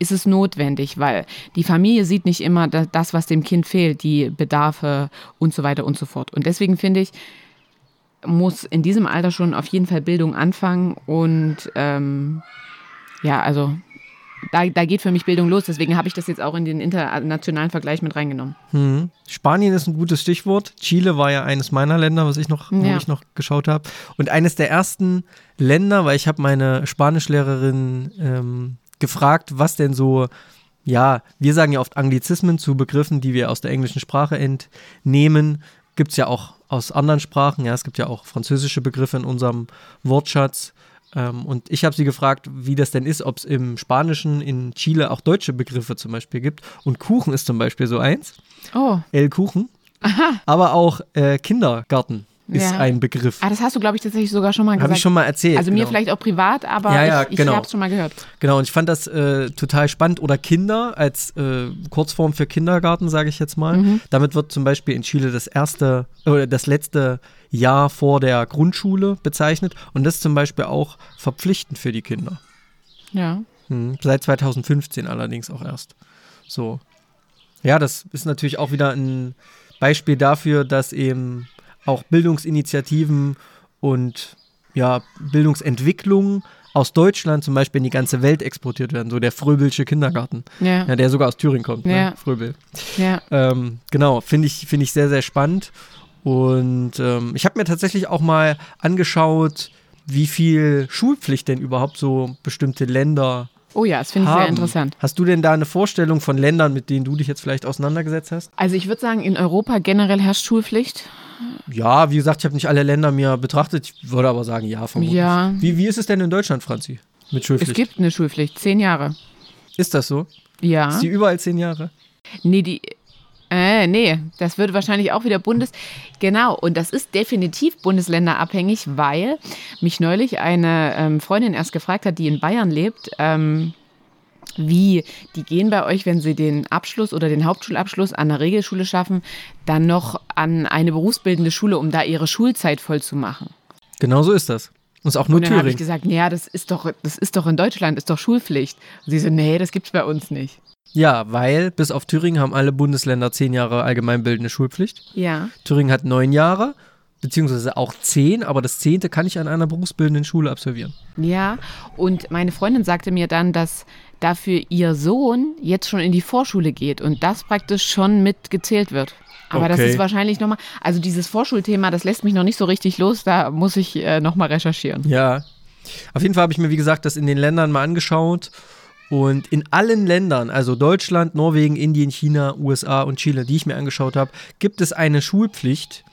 ist es notwendig, weil die Familie sieht nicht immer das, was dem Kind fehlt, die Bedarfe und so weiter und so fort. Und deswegen finde ich, muss in diesem Alter schon auf jeden Fall Bildung anfangen und ähm, ja, also da, da geht für mich Bildung los. Deswegen habe ich das jetzt auch in den internationalen Vergleich mit reingenommen. Hm. Spanien ist ein gutes Stichwort. Chile war ja eines meiner Länder, was ich noch, ja. ich noch geschaut habe. Und eines der ersten Länder, weil ich habe meine Spanischlehrerin ähm, gefragt, was denn so, ja, wir sagen ja oft Anglizismen zu Begriffen, die wir aus der englischen Sprache entnehmen. Gibt es ja auch aus anderen Sprachen. Ja, es gibt ja auch französische Begriffe in unserem Wortschatz. Ähm, und ich habe sie gefragt, wie das denn ist, ob es im Spanischen in Chile auch deutsche Begriffe zum Beispiel gibt. Und Kuchen ist zum Beispiel so eins. Oh. El Kuchen. Aha. Aber auch äh, Kindergarten ist ja. ein Begriff. Ah, das hast du, glaube ich, tatsächlich sogar schon mal gesagt. Habe ich schon mal erzählt. Also genau. mir vielleicht auch privat, aber ja, ja, ich, ich genau. habe es schon mal gehört. Genau, und ich fand das äh, total spannend. Oder Kinder als äh, Kurzform für Kindergarten, sage ich jetzt mal. Mhm. Damit wird zum Beispiel in Chile das erste oder das letzte Jahr vor der Grundschule bezeichnet. Und das ist zum Beispiel auch verpflichtend für die Kinder. Ja. Mhm. Seit 2015 allerdings auch erst. So. Ja, das ist natürlich auch wieder ein Beispiel dafür, dass eben auch Bildungsinitiativen und ja, Bildungsentwicklungen aus Deutschland zum Beispiel in die ganze Welt exportiert werden. So der Fröbelsche Kindergarten, ja. ja der sogar aus Thüringen kommt, ne? ja. ne? Fröbel. Ja. Ähm, genau, finde ich, find ich sehr, sehr spannend. Und ähm, ich habe mir tatsächlich auch mal angeschaut, wie viel Schulpflicht denn überhaupt so bestimmte Länder Oh ja, das finde ich sehr interessant. Hast du denn da eine Vorstellung von Ländern, mit denen du dich jetzt vielleicht auseinandergesetzt hast? Also ich würde sagen, in Europa generell herrscht Schulpflicht. Ja, wie gesagt, ich habe nicht alle Länder mir betrachtet. Ich würde aber sagen, ja, vermutlich. Ja. Wie, wie ist es denn in Deutschland, Franzi, mit Schulpflicht? Es gibt eine Schulpflicht, zehn Jahre. Ist das so? Ja. Ist die überall zehn Jahre? Nee, die, äh, nee, das wird wahrscheinlich auch wieder Bundes. Genau, und das ist definitiv bundesländerabhängig, weil mich neulich eine ähm, Freundin erst gefragt hat, die in Bayern lebt, ähm, wie die gehen bei euch, wenn sie den Abschluss oder den Hauptschulabschluss an der Regelschule schaffen, dann noch an eine berufsbildende Schule, um da ihre Schulzeit voll zu machen. Genau so ist das. Und ist auch nur und dann habe ich gesagt, ja, das ist doch, das ist doch in Deutschland, ist doch Schulpflicht. Und sie so, nee, das gibt's bei uns nicht. Ja, weil bis auf Thüringen haben alle Bundesländer zehn Jahre allgemeinbildende Schulpflicht. Ja. Thüringen hat neun Jahre, beziehungsweise auch zehn, aber das zehnte kann ich an einer berufsbildenden Schule absolvieren. Ja, und meine Freundin sagte mir dann, dass dafür ihr Sohn jetzt schon in die Vorschule geht und das praktisch schon mitgezählt wird. Aber okay. das ist wahrscheinlich nochmal, also dieses Vorschulthema, das lässt mich noch nicht so richtig los, da muss ich äh, nochmal recherchieren. Ja. Auf jeden Fall habe ich mir, wie gesagt, das in den Ländern mal angeschaut. Und in allen Ländern, also Deutschland, Norwegen, Indien, China, USA und Chile, die ich mir angeschaut habe, gibt es eine Schulpflicht.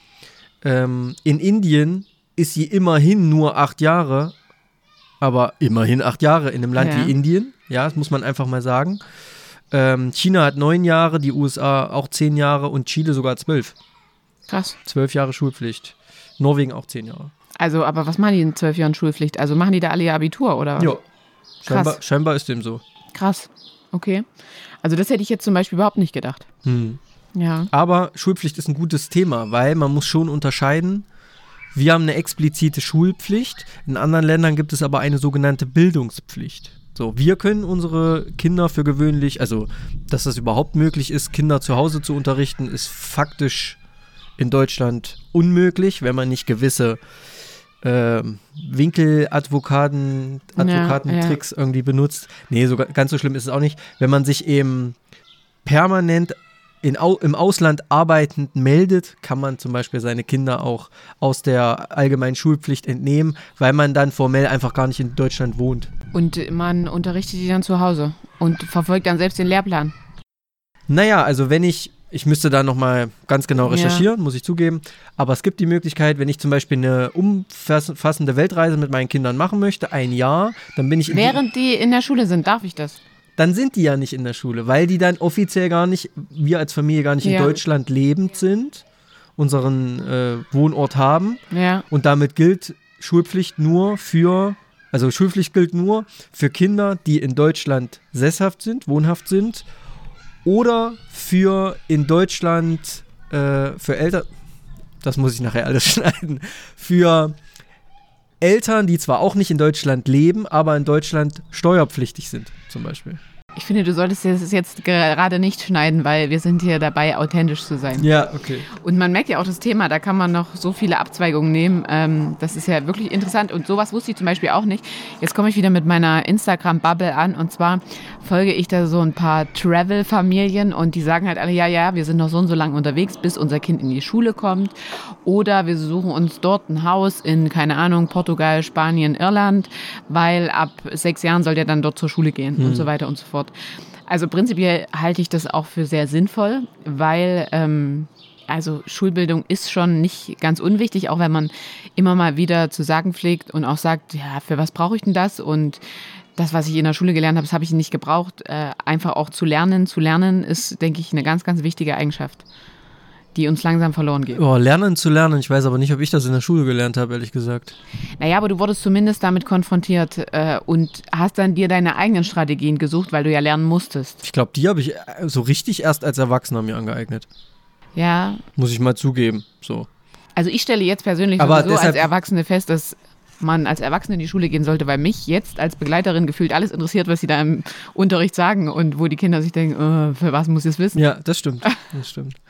Ähm, in Indien ist sie immerhin nur acht Jahre, aber immerhin acht Jahre in einem Land ja. wie Indien. Ja, das muss man einfach mal sagen. Ähm, China hat neun Jahre, die USA auch zehn Jahre und Chile sogar zwölf. Krass. Zwölf Jahre Schulpflicht. Norwegen auch zehn Jahre. Also, aber was machen die in zwölf Jahren Schulpflicht? Also machen die da alle ihr Abitur oder? Ja. Scheinbar, scheinbar ist dem so. Krass. Okay. Also, das hätte ich jetzt zum Beispiel überhaupt nicht gedacht. Hm. Ja. Aber Schulpflicht ist ein gutes Thema, weil man muss schon unterscheiden. Wir haben eine explizite Schulpflicht. In anderen Ländern gibt es aber eine sogenannte Bildungspflicht. So, wir können unsere Kinder für gewöhnlich, also dass das überhaupt möglich ist, Kinder zu Hause zu unterrichten, ist faktisch in Deutschland unmöglich, wenn man nicht gewisse äh, Winkeladvokaten, Advokatentricks ja, ja. irgendwie benutzt. Nee, so ganz so schlimm ist es auch nicht. Wenn man sich eben permanent in, im Ausland arbeitend meldet, kann man zum Beispiel seine Kinder auch aus der allgemeinen Schulpflicht entnehmen, weil man dann formell einfach gar nicht in Deutschland wohnt. Und man unterrichtet die dann zu Hause und verfolgt dann selbst den Lehrplan. Naja, also wenn ich, ich müsste da nochmal ganz genau recherchieren, ja. muss ich zugeben, aber es gibt die Möglichkeit, wenn ich zum Beispiel eine umfassende Weltreise mit meinen Kindern machen möchte, ein Jahr, dann bin ich... Während die, die in der Schule sind, darf ich das? Dann sind die ja nicht in der Schule, weil die dann offiziell gar nicht, wir als Familie gar nicht ja. in Deutschland lebend sind, unseren äh, Wohnort haben. Ja. Und damit gilt Schulpflicht nur für, also Schulpflicht gilt nur für Kinder, die in Deutschland sesshaft sind, wohnhaft sind oder für in Deutschland, äh, für Eltern, das muss ich nachher alles <laughs> schneiden, für Eltern, die zwar auch nicht in Deutschland leben, aber in Deutschland steuerpflichtig sind, zum Beispiel. Ich finde, du solltest es jetzt gerade nicht schneiden, weil wir sind hier dabei, authentisch zu sein. Ja, okay. Und man merkt ja auch das Thema, da kann man noch so viele Abzweigungen nehmen. Ähm, das ist ja wirklich interessant und sowas wusste ich zum Beispiel auch nicht. Jetzt komme ich wieder mit meiner Instagram-Bubble an und zwar folge ich da so ein paar Travel-Familien und die sagen halt alle, ja, ja, wir sind noch so und so lange unterwegs, bis unser Kind in die Schule kommt. Oder wir suchen uns dort ein Haus in, keine Ahnung, Portugal, Spanien, Irland, weil ab sechs Jahren soll der dann dort zur Schule gehen hm. und so weiter und so fort fort. Also prinzipiell halte ich das auch für sehr sinnvoll, weil ähm, also Schulbildung ist schon nicht ganz unwichtig, auch wenn man immer mal wieder zu sagen pflegt und auch sagt, ja, für was brauche ich denn das? Und das, was ich in der Schule gelernt habe, das habe ich nicht gebraucht. Äh, einfach auch zu lernen. Zu lernen ist, denke ich, eine ganz, ganz wichtige Eigenschaft die uns langsam verloren geht. Oh, lernen zu lernen. Ich weiß aber nicht, ob ich das in der Schule gelernt habe, ehrlich gesagt. Naja, aber du wurdest zumindest damit konfrontiert äh, und hast dann dir deine eigenen Strategien gesucht, weil du ja lernen musstest. Ich glaube, die habe ich äh, so richtig erst als Erwachsener mir angeeignet. Ja. Muss ich mal zugeben. So. Also ich stelle jetzt persönlich aber so als Erwachsene fest, dass man als Erwachsene in die Schule gehen sollte, weil mich jetzt als Begleiterin gefühlt alles interessiert, was sie da im Unterricht sagen und wo die Kinder sich denken, oh, für was muss ich es wissen? Ja, das stimmt. Das stimmt. <laughs>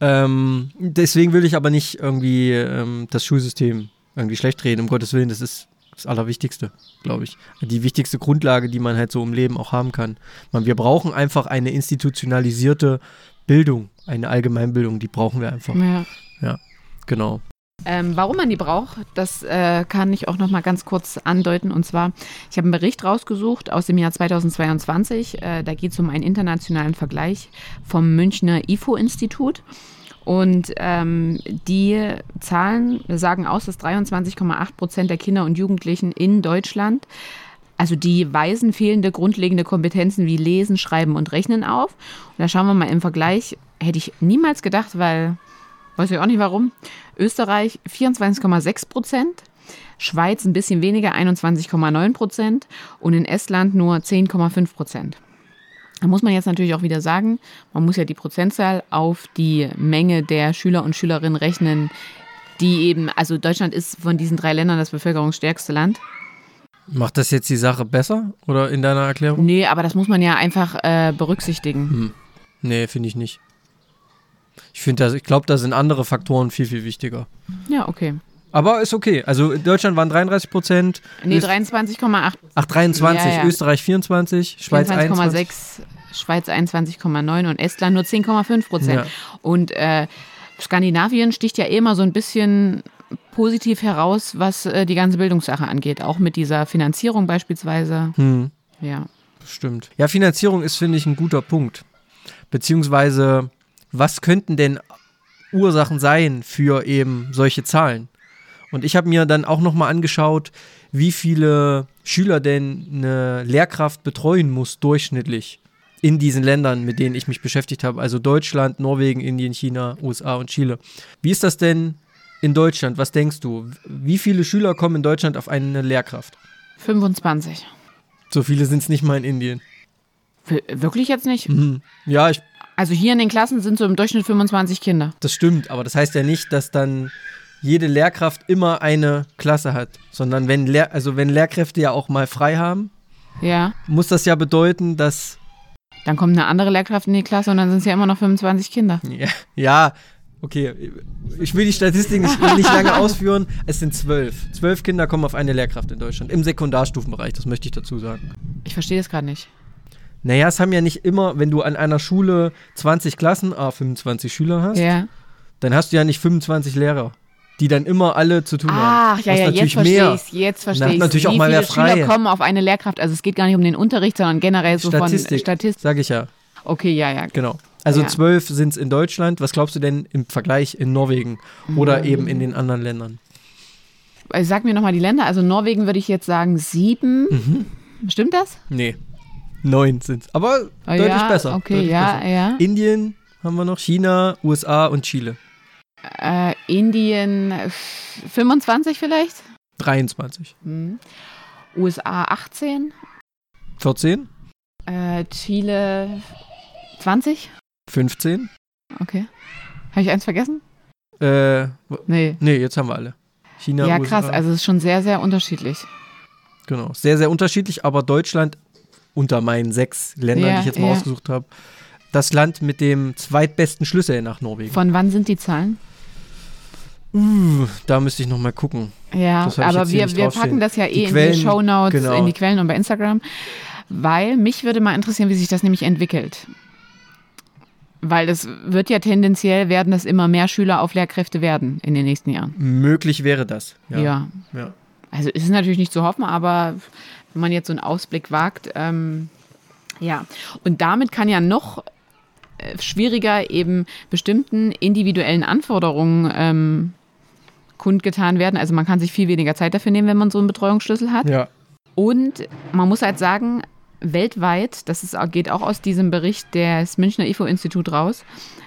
Ähm, deswegen will ich aber nicht irgendwie ähm, das Schulsystem irgendwie schlecht reden, um Gottes Willen, das ist das Allerwichtigste, glaube ich. Die wichtigste Grundlage, die man halt so im Leben auch haben kann. Man, wir brauchen einfach eine institutionalisierte Bildung, eine Allgemeinbildung, die brauchen wir einfach. Ja, ja genau. Ähm, warum man die braucht, das äh, kann ich auch noch mal ganz kurz andeuten. Und zwar, ich habe einen Bericht rausgesucht aus dem Jahr 2022. Äh, da geht es um einen internationalen Vergleich vom Münchner IFO-Institut. Und ähm, die Zahlen sagen aus, dass 23,8 Prozent der Kinder und Jugendlichen in Deutschland also die weisen fehlende grundlegende Kompetenzen wie Lesen, Schreiben und Rechnen auf. Und da schauen wir mal im Vergleich. Hätte ich niemals gedacht, weil Weiß ich auch nicht warum. Österreich 24,6 Prozent. Schweiz ein bisschen weniger, 21,9 Prozent. Und in Estland nur 10,5 Prozent. Da muss man jetzt natürlich auch wieder sagen, man muss ja die Prozentzahl auf die Menge der Schüler und Schülerinnen rechnen, die eben, also Deutschland ist von diesen drei Ländern das bevölkerungsstärkste Land. Macht das jetzt die Sache besser oder in deiner Erklärung? Nee, aber das muss man ja einfach äh, berücksichtigen. Hm. Nee, finde ich nicht. Ich finde, ich glaube, da sind andere Faktoren viel, viel wichtiger. Ja, okay. Aber ist okay. Also in Deutschland waren 33 Prozent. Nee, 23,8. Ach, 23. Ja, ja. Österreich 24, Schweiz 21,6, Schweiz 21,9 und Estland nur 10,5 Prozent. Ja. Und äh, Skandinavien sticht ja eh immer so ein bisschen positiv heraus, was äh, die ganze Bildungssache angeht. Auch mit dieser Finanzierung beispielsweise. Hm. Ja. Stimmt. Ja, Finanzierung ist, finde ich, ein guter Punkt. Beziehungsweise, was könnten denn Ursachen sein für eben solche Zahlen? Und ich habe mir dann auch nochmal angeschaut, wie viele Schüler denn eine Lehrkraft betreuen muss durchschnittlich in diesen Ländern, mit denen ich mich beschäftigt habe. Also Deutschland, Norwegen, Indien, China, USA und Chile. Wie ist das denn in Deutschland? Was denkst du? Wie viele Schüler kommen in Deutschland auf eine Lehrkraft? 25. So viele sind es nicht mal in Indien. Wirklich jetzt nicht? Mhm. Ja, ich. Also hier in den Klassen sind so im Durchschnitt 25 Kinder. Das stimmt, aber das heißt ja nicht, dass dann jede Lehrkraft immer eine Klasse hat, sondern wenn Lehr also wenn Lehrkräfte ja auch mal frei haben, ja. muss das ja bedeuten, dass dann kommt eine andere Lehrkraft in die Klasse und dann sind es ja immer noch 25 Kinder. Ja, ja, okay. Ich will die Statistik nicht, nicht lange ausführen. Es sind zwölf. Zwölf Kinder kommen auf eine Lehrkraft in Deutschland. Im Sekundarstufenbereich, das möchte ich dazu sagen. Ich verstehe das gerade nicht. Naja, es haben ja nicht immer, wenn du an einer Schule 20 Klassen, ah, 25 Schüler hast, ja. dann hast du ja nicht 25 Lehrer die dann immer alle zu tun haben. Ach, ja, ja, jetzt verstehe ich jetzt verstehe ich natürlich auch mal wer frei. Schüler kommen auf eine Lehrkraft? Also es geht gar nicht um den Unterricht, sondern generell so Statistik, von Statistik. Sag ich ja. Okay, ja, ja. Genau. Also ja. zwölf sind es in Deutschland. Was glaubst du denn im Vergleich in Norwegen oder mhm. eben in den anderen Ländern? Also sag mir nochmal die Länder. Also Norwegen würde ich jetzt sagen sieben. Mhm. Stimmt das? Nee. Neun sind es. Aber oh, deutlich ja, besser. Okay, deutlich ja, besser. ja. Indien haben wir noch, China, USA und Chile. Äh, Indien 25 vielleicht? 23. Hm. USA 18. 14. Äh, Chile 20. 15. Okay. Habe ich eins vergessen? Äh, nee. Nee, jetzt haben wir alle. China, Ja, USA. krass. Also es ist schon sehr, sehr unterschiedlich. Genau. Sehr, sehr unterschiedlich, aber Deutschland unter meinen sechs Ländern, ja, die ich jetzt mal ja. ausgesucht habe, das Land mit dem zweitbesten Schlüssel nach Norwegen. Von wann sind die Zahlen? Uh, da müsste ich noch mal gucken. Ja, aber wir, wir packen das ja eh die in Quellen, die Show Notes, genau. in die Quellen und bei Instagram, weil mich würde mal interessieren, wie sich das nämlich entwickelt. Weil das wird ja tendenziell werden, dass immer mehr Schüler auf Lehrkräfte werden in den nächsten Jahren. Möglich wäre das. Ja. ja. ja. Also ist es natürlich nicht zu hoffen, aber wenn man jetzt so einen Ausblick wagt, ähm, ja. Und damit kann ja noch äh, schwieriger eben bestimmten individuellen Anforderungen ähm, kundgetan werden. Also man kann sich viel weniger Zeit dafür nehmen, wenn man so einen Betreuungsschlüssel hat. Ja. Und man muss halt sagen, weltweit, das ist, geht auch aus diesem Bericht des Münchner IFO-Institut raus,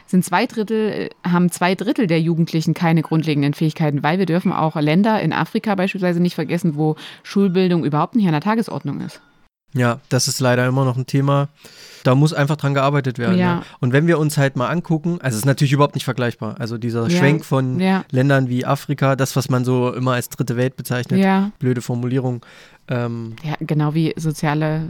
sind zwei Drittel, haben zwei Drittel der Jugendlichen keine grundlegenden Fähigkeiten, weil wir dürfen auch Länder in Afrika beispielsweise nicht vergessen, wo Schulbildung überhaupt nicht an der Tagesordnung ist. Ja, das ist leider immer noch ein Thema. Da muss einfach dran gearbeitet werden. Ja. ja. Und wenn wir uns halt mal angucken, also es ist natürlich überhaupt nicht vergleichbar. Also dieser ja. Schwenk von. Ländern wie Afrika, das, was man so immer als dritte Welt bezeichnet, blöde Formulierung. Ähm, ja, genau wie soziale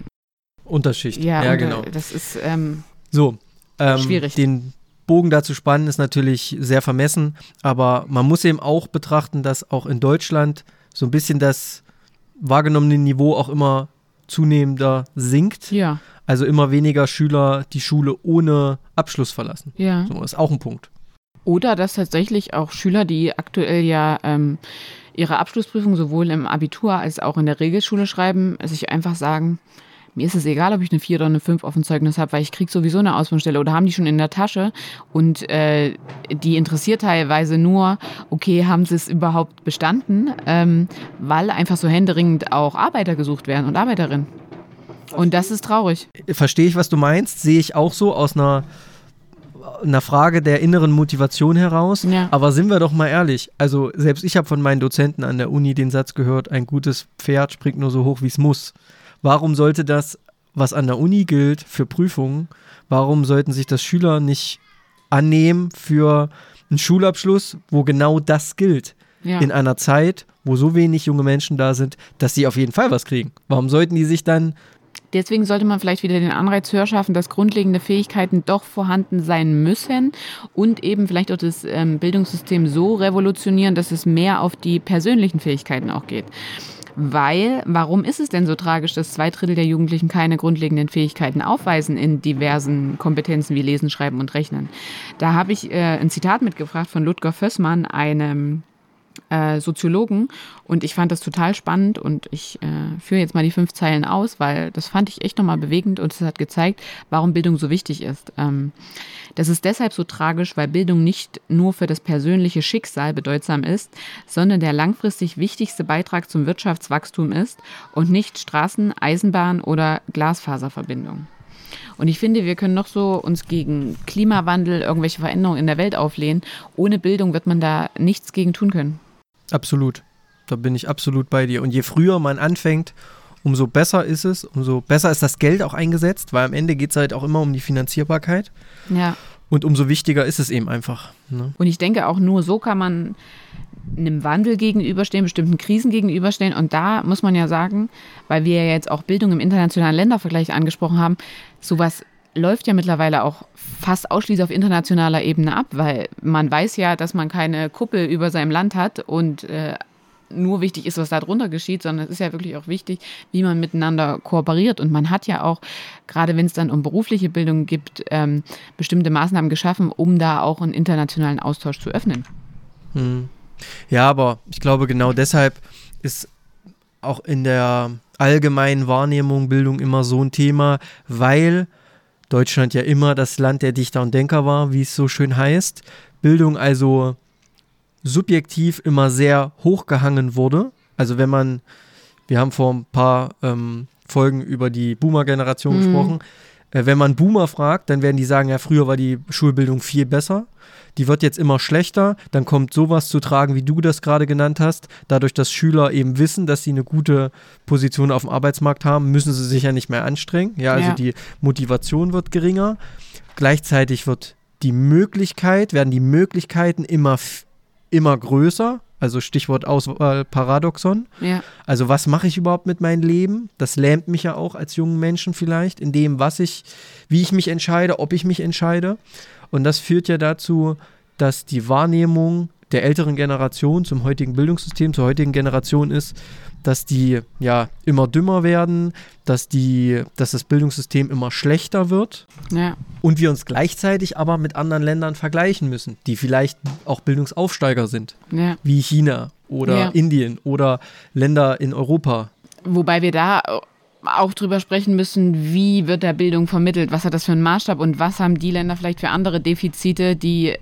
Unterschicht. Ja, ja genau. Das ist ähm, so ähm, schwierig. Den Bogen dazu spannen ist natürlich sehr vermessen, aber man muss eben auch betrachten, dass auch in Deutschland so ein bisschen das wahrgenommene Niveau auch immer zunehmender sinkt. Ja. Also immer weniger Schüler die Schule ohne Abschluss verlassen. Ja. So, ist auch ein Punkt. Oder dass tatsächlich auch Schüler, die aktuell ja ähm, ihre Abschlussprüfung sowohl im Abitur als auch in der Regelschule schreiben, sich einfach sagen, mir ist es egal, ob ich eine 4 oder eine 5 auf dem Zeugnis habe, weil ich kriege sowieso eine Ausbildungsstelle oder haben die schon in der Tasche und äh, die interessiert teilweise nur, okay, haben sie es überhaupt bestanden, ähm, weil einfach so händeringend auch Arbeiter gesucht werden und Arbeiterinnen. Und das ist traurig. Verstehe ich, was du meinst, sehe ich auch so aus einer einer Frage der inneren Motivation heraus. Ja. Aber sind wir doch mal ehrlich, also selbst ich habe von meinen Dozenten an der Uni den Satz gehört, ein gutes Pferd springt nur so hoch, wie es muss. Warum sollte das, was an der Uni gilt für Prüfungen, warum sollten sich das Schüler nicht annehmen für einen Schulabschluss, wo genau das gilt? Ja. In einer Zeit, wo so wenig junge Menschen da sind, dass sie auf jeden Fall was kriegen. Warum sollten die sich dann Deswegen sollte man vielleicht wieder den Anreiz höher schaffen, dass grundlegende Fähigkeiten doch vorhanden sein müssen und eben vielleicht auch das ähm, Bildungssystem so revolutionieren, dass es mehr auf die persönlichen Fähigkeiten auch geht. Weil, warum ist es denn so tragisch, dass zwei Drittel der Jugendlichen keine grundlegenden Fähigkeiten aufweisen in diversen Kompetenzen wie Lesen, Schreiben und Rechnen? Da habe ich äh, ein Zitat mitgebracht von Ludger Vössmann, einem äh, Soziologen und ich fand das total spannend und ich äh, führe jetzt mal die fünf Zeilen aus, weil das fand ich echt nochmal bewegend und es hat gezeigt, warum Bildung so wichtig ist. Ähm, das ist deshalb so tragisch, weil Bildung nicht nur für das persönliche Schicksal bedeutsam ist, sondern der langfristig wichtigste Beitrag zum Wirtschaftswachstum ist und nicht Straßen, Eisenbahn oder Glasfaserverbindungen. Und ich finde, wir können noch so uns gegen Klimawandel, irgendwelche Veränderungen in der Welt auflehnen. Ohne Bildung wird man da nichts gegen tun können. Absolut. Da bin ich absolut bei dir. Und je früher man anfängt, umso besser ist es, umso besser ist das Geld auch eingesetzt, weil am Ende geht es halt auch immer um die Finanzierbarkeit. Ja. Und umso wichtiger ist es eben einfach. Ne? Und ich denke, auch nur so kann man einem Wandel gegenüberstehen, bestimmten Krisen gegenüberstehen. Und da muss man ja sagen, weil wir ja jetzt auch Bildung im internationalen Ländervergleich angesprochen haben, sowas läuft ja mittlerweile auch fast ausschließlich auf internationaler Ebene ab, weil man weiß ja, dass man keine Kuppel über seinem Land hat und äh, nur wichtig ist, was da drunter geschieht, sondern es ist ja wirklich auch wichtig, wie man miteinander kooperiert. Und man hat ja auch, gerade wenn es dann um berufliche Bildung gibt, ähm, bestimmte Maßnahmen geschaffen, um da auch einen internationalen Austausch zu öffnen. Hm. Ja, aber ich glaube, genau deshalb ist auch in der allgemeinen Wahrnehmung Bildung immer so ein Thema, weil Deutschland ja immer das Land der Dichter und Denker war, wie es so schön heißt. Bildung also subjektiv immer sehr hochgehangen wurde. Also wenn man, wir haben vor ein paar ähm, Folgen über die Boomer-Generation mhm. gesprochen, wenn man Boomer fragt, dann werden die sagen, ja, früher war die Schulbildung viel besser die wird jetzt immer schlechter, dann kommt sowas zu tragen, wie du das gerade genannt hast. Dadurch, dass Schüler eben wissen, dass sie eine gute Position auf dem Arbeitsmarkt haben, müssen sie sich ja nicht mehr anstrengen. Ja, also ja. die Motivation wird geringer. Gleichzeitig wird die Möglichkeit, werden die Möglichkeiten immer, immer größer. Also Stichwort Auswahlparadoxon. Ja. Also was mache ich überhaupt mit meinem Leben? Das lähmt mich ja auch als jungen Menschen vielleicht, in dem, was ich, wie ich mich entscheide, ob ich mich entscheide. Und das führt ja dazu, dass die Wahrnehmung der älteren Generation zum heutigen Bildungssystem, zur heutigen Generation ist, dass die ja immer dümmer werden, dass die, dass das Bildungssystem immer schlechter wird ja. und wir uns gleichzeitig aber mit anderen Ländern vergleichen müssen, die vielleicht auch Bildungsaufsteiger sind, ja. wie China oder ja. Indien oder Länder in Europa. Wobei wir da auch drüber sprechen müssen, wie wird der Bildung vermittelt, was hat das für einen Maßstab und was haben die Länder vielleicht für andere Defizite, die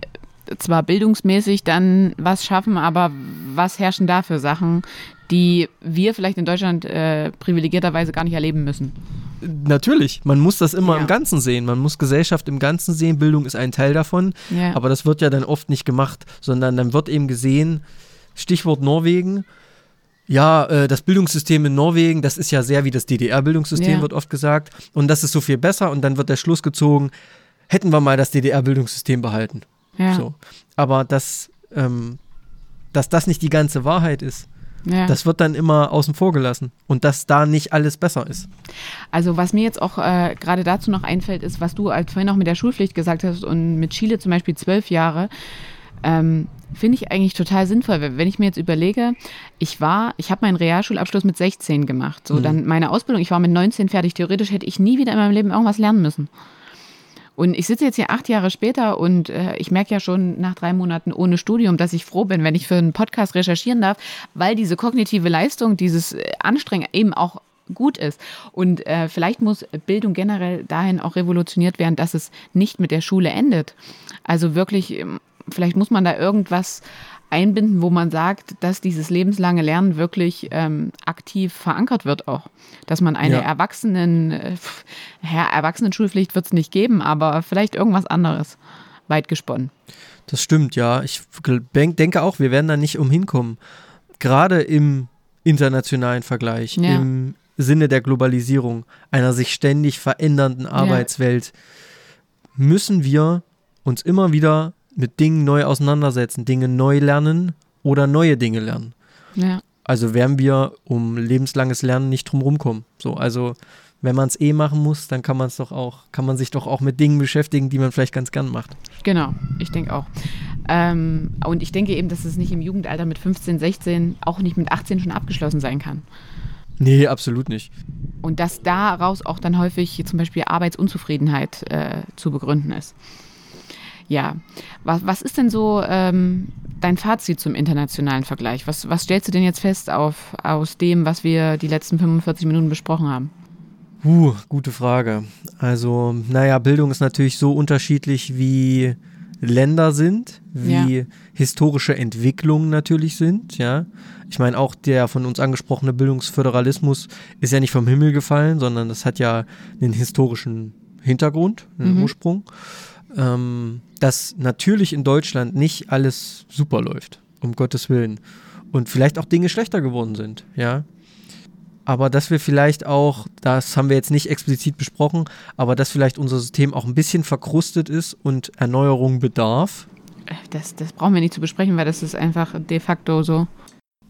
zwar bildungsmäßig dann was schaffen, aber was herrschen da für Sachen, die wir vielleicht in Deutschland äh, privilegierterweise gar nicht erleben müssen? Natürlich, man muss das immer ja. im Ganzen sehen. Man muss Gesellschaft im Ganzen sehen. Bildung ist ein Teil davon. Ja. Aber das wird ja dann oft nicht gemacht, sondern dann wird eben gesehen, Stichwort Norwegen, ja, äh, das Bildungssystem in Norwegen, das ist ja sehr wie das DDR-Bildungssystem, ja. wird oft gesagt. Und das ist so viel besser. Und dann wird der Schluss gezogen, hätten wir mal das DDR-Bildungssystem behalten. Ja. So. Aber das, ähm, dass das nicht die ganze Wahrheit ist, ja. Das wird dann immer außen vor gelassen und dass da nicht alles besser ist. Also was mir jetzt auch äh, gerade dazu noch einfällt, ist, was du als vorhin auch mit der Schulpflicht gesagt hast und mit Chile zum Beispiel zwölf Jahre. Ähm, Finde ich eigentlich total sinnvoll. Wenn ich mir jetzt überlege, ich war, ich habe meinen Realschulabschluss mit 16 gemacht. So, mhm. dann meine Ausbildung, ich war mit 19 fertig. Theoretisch hätte ich nie wieder in meinem Leben irgendwas lernen müssen. Und ich sitze jetzt hier acht Jahre später und äh, ich merke ja schon nach drei Monaten ohne Studium, dass ich froh bin, wenn ich für einen Podcast recherchieren darf, weil diese kognitive Leistung, dieses äh, Anstrengen eben auch gut ist. Und äh, vielleicht muss Bildung generell dahin auch revolutioniert werden, dass es nicht mit der Schule endet. Also wirklich ähm, vielleicht muss man da irgendwas einbinden, wo man sagt, dass dieses lebenslange Lernen wirklich ähm, aktiv verankert wird auch. Dass man eine ja. Erwachsenen, äh, ja, Erwachsenenschulpflicht wird es nicht geben, aber vielleicht irgendwas anderes weit gesponnen. Das stimmt, ja. Ich denke auch, wir werden da nicht umhin kommen. Gerade im internationalen Vergleich, ja. im Sinne der Globalisierung, einer sich ständig verändernden Arbeitswelt, müssen wir uns immer wieder mit Dingen neu auseinandersetzen, Dinge neu lernen oder neue Dinge lernen. Ja. Also werden wir um lebenslanges Lernen nicht drum rumkommen. So, also wenn man es eh machen muss, dann kann man es doch auch, kann man sich doch auch mit Dingen beschäftigen, die man vielleicht ganz gern macht. Genau, ich denke auch. Ähm, und ich denke eben, dass es nicht im Jugendalter mit 15, 16, auch nicht mit 18 schon abgeschlossen sein kann. Nee, absolut nicht. Und dass daraus auch dann häufig zum Beispiel Arbeitsunzufriedenheit äh, zu begründen ist. Ja, was, was ist denn so ähm, dein Fazit zum internationalen Vergleich? Was, was stellst du denn jetzt fest auf, aus dem, was wir die letzten 45 Minuten besprochen haben? Uh, gute Frage. Also, naja, Bildung ist natürlich so unterschiedlich, wie Länder sind, wie ja. historische Entwicklungen natürlich sind, ja. Ich meine, auch der von uns angesprochene Bildungsföderalismus ist ja nicht vom Himmel gefallen, sondern das hat ja einen historischen Hintergrund, einen mhm. Ursprung. Ähm, dass natürlich in Deutschland nicht alles super läuft, um Gottes Willen. Und vielleicht auch Dinge schlechter geworden sind, ja aber dass wir vielleicht auch, das haben wir jetzt nicht explizit besprochen, aber dass vielleicht unser System auch ein bisschen verkrustet ist und Erneuerung bedarf. Das, das brauchen wir nicht zu besprechen, weil das ist einfach de facto so.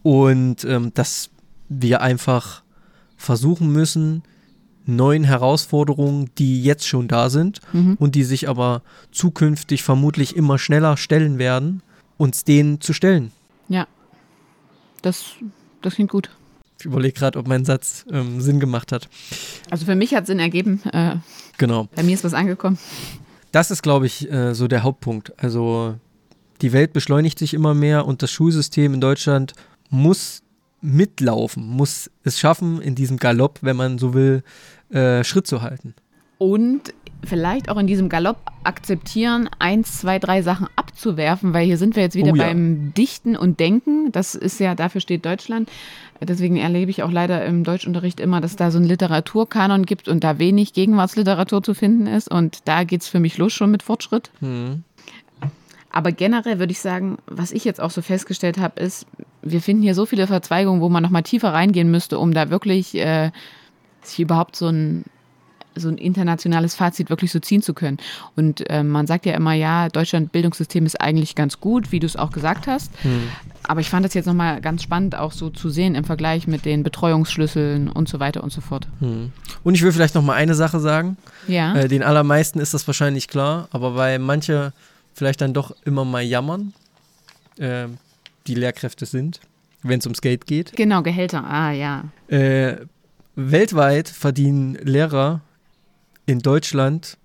Und ähm, dass wir einfach versuchen müssen, neuen Herausforderungen, die jetzt schon da sind mhm. und die sich aber zukünftig vermutlich immer schneller stellen werden, uns denen zu stellen. Ja, das, das klingt gut. Ich überlege gerade, ob mein Satz ähm, Sinn gemacht hat. Also für mich hat Sinn ergeben. Äh, genau. Bei mir ist was angekommen. Das ist, glaube ich, äh, so der Hauptpunkt. Also die Welt beschleunigt sich immer mehr und das Schulsystem in Deutschland muss mitlaufen, muss es schaffen, in diesem Galopp, wenn man so will, äh, Schritt zu halten. Und vielleicht auch in diesem Galopp akzeptieren, eins, zwei, drei Sachen abzuwerfen, weil hier sind wir jetzt wieder oh, ja. beim Dichten und Denken. Das ist ja, dafür steht Deutschland. Deswegen erlebe ich auch leider im Deutschunterricht immer, dass da so ein Literaturkanon gibt und da wenig Gegenwartsliteratur zu finden ist. Und da geht es für mich los schon mit Fortschritt. Mhm. Aber generell würde ich sagen, was ich jetzt auch so festgestellt habe, ist, wir finden hier so viele Verzweigungen, wo man nochmal tiefer reingehen müsste, um da wirklich äh, sich überhaupt so ein so ein internationales Fazit wirklich so ziehen zu können. Und äh, man sagt ja immer, ja, Deutschland Bildungssystem ist eigentlich ganz gut, wie du es auch gesagt hast. Hm. Aber ich fand es jetzt nochmal ganz spannend, auch so zu sehen im Vergleich mit den Betreuungsschlüsseln und so weiter und so fort. Hm. Und ich will vielleicht nochmal eine Sache sagen. Ja. Äh, den allermeisten ist das wahrscheinlich klar, aber weil manche vielleicht dann doch immer mal jammern, äh, die Lehrkräfte sind, wenn es ums Geld geht. Genau, Gehälter, ah ja. Äh, weltweit verdienen Lehrer in Deutschland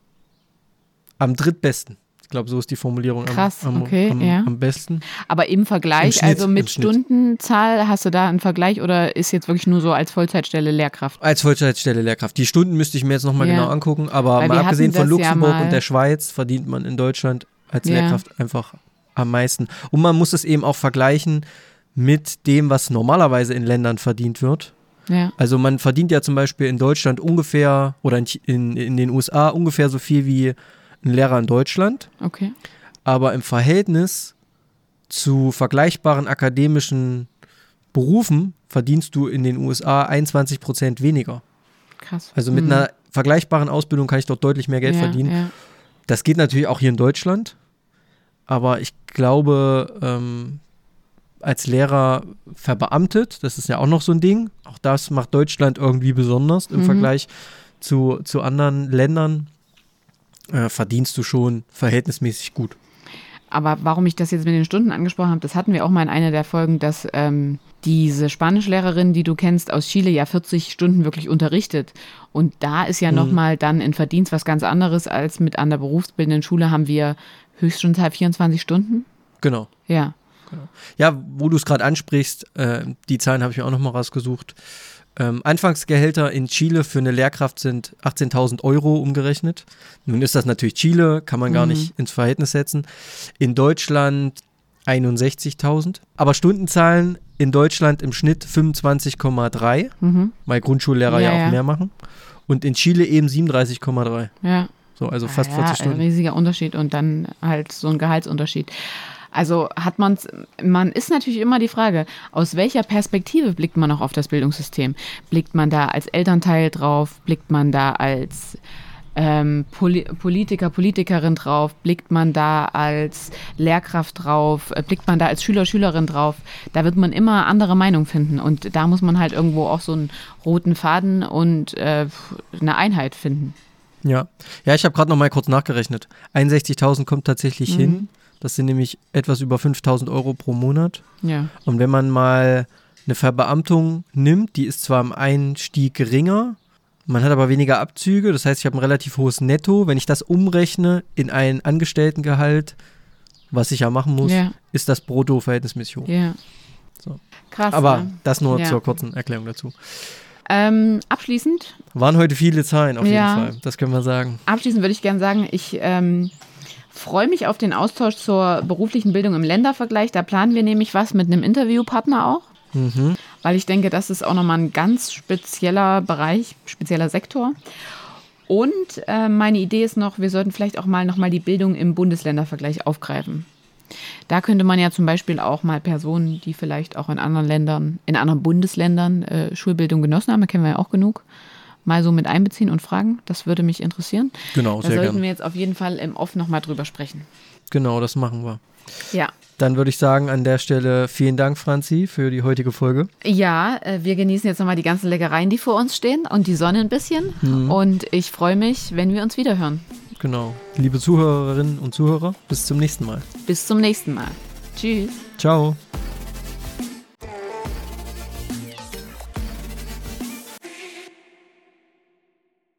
am drittbesten. Ich glaube, so ist die Formulierung Krass, am, am, okay, am, ja. am, besten. Aber im Vergleich, Im also mit Stundenzahl, hast du da einen Vergleich oder ist jetzt wirklich nur so als Vollzeitstelle Lehrkraft? Als Vollzeitstelle Lehrkraft. Die Stunden müsste ich mir jetzt nochmal ja. genau angucken, aber mal abgesehen von Luxemburg ja und der Schweiz verdient man in Deutschland als ja. Lehrkraft einfach am meisten. Und man muss es eben auch vergleichen mit dem, was normalerweise in Ländern verdient wird. Ja. Also man verdient ja zum Beispiel in Deutschland ungefähr oder in, in, in den USA ungefähr so viel wie ein Lehrer in Deutschland. Okay. Aber im Verhältnis zu vergleichbaren akademischen Berufen verdienst du in den USA 21 Prozent weniger. Krass. Also mit mhm. einer vergleichbaren Ausbildung kann ich dort deutlich mehr Geld ja, verdienen. Ja. Das geht natürlich auch hier in Deutschland. Aber ich glaube, ähm, als Lehrer verbeamtet. Das ist ja auch noch so ein Ding. Auch das macht Deutschland irgendwie besonders im mhm. Vergleich zu, zu anderen Ländern. Äh, verdienst du schon verhältnismäßig gut. Aber warum ich das jetzt mit den Stunden angesprochen habe, das hatten wir auch mal in einer der Folgen, dass ähm, diese Spanischlehrerin, die du kennst aus Chile, ja 40 Stunden wirklich unterrichtet. Und da ist ja mhm. nochmal dann in Verdienst was ganz anderes als mit an der berufsbildenden Schule haben wir höchstens halt 24 Stunden. Genau. Ja. Genau. Ja, wo du es gerade ansprichst, äh, die Zahlen habe ich mir auch nochmal rausgesucht. Ähm, Anfangsgehälter in Chile für eine Lehrkraft sind 18.000 Euro umgerechnet. Nun ist das natürlich Chile, kann man gar mhm. nicht ins Verhältnis setzen. In Deutschland 61.000. Aber Stundenzahlen in Deutschland im Schnitt 25,3, mhm. weil Grundschullehrer ja, ja auch ja. mehr machen. Und in Chile eben 37,3. Ja. So, also fast ja, 40 Stunden. Ein riesiger Unterschied und dann halt so ein Gehaltsunterschied. Also hat man man ist natürlich immer die Frage, aus welcher Perspektive blickt man noch auf das Bildungssystem? Blickt man da als Elternteil drauf? Blickt man da als ähm, Poli Politiker, Politikerin drauf? Blickt man da als Lehrkraft drauf? Blickt man da als Schüler, Schülerin drauf? Da wird man immer andere Meinungen finden. Und da muss man halt irgendwo auch so einen roten Faden und äh, eine Einheit finden. Ja, ja, ich habe gerade noch mal kurz nachgerechnet. 61.000 kommt tatsächlich mhm. hin. Das sind nämlich etwas über 5.000 Euro pro Monat. Ja. Und wenn man mal eine Verbeamtung nimmt, die ist zwar im Einstieg geringer, man hat aber weniger Abzüge, das heißt, ich habe ein relativ hohes Netto. Wenn ich das umrechne in ein Angestelltengehalt, was ich ja machen muss, ja. ist das Brutto verhältnismäßig hoch. Ja. So. Krass. Aber ne? das nur ja. zur kurzen Erklärung dazu. Ähm, abschließend. Waren heute viele Zahlen auf ja. jeden Fall, das können wir sagen. Abschließend würde ich gerne sagen, ich ähm, freue mich auf den Austausch zur beruflichen Bildung im Ländervergleich. Da planen wir nämlich was mit einem Interviewpartner auch. Mhm. Weil ich denke, das ist auch nochmal ein ganz spezieller Bereich, spezieller Sektor. Und äh, meine Idee ist noch, wir sollten vielleicht auch mal nochmal die Bildung im Bundesländervergleich aufgreifen. Da könnte man ja zum Beispiel auch mal Personen, die vielleicht auch in anderen Ländern, in anderen Bundesländern äh, Schulbildung genossen haben, da kennen wir ja auch genug, mal so mit einbeziehen und fragen. Das würde mich interessieren. Genau, da sehr sollten gerne. wir jetzt auf jeden Fall im Off nochmal drüber sprechen. Genau, das machen wir. Ja. Dann würde ich sagen, an der Stelle vielen Dank, Franzi, für die heutige Folge. Ja, äh, wir genießen jetzt nochmal die ganzen Leckereien, die vor uns stehen und die Sonne ein bisschen. Mhm. Und ich freue mich, wenn wir uns wiederhören. Genau. Liebe Zuhörerinnen und Zuhörer, bis zum nächsten Mal. Bis zum nächsten Mal. Tschüss. Ciao.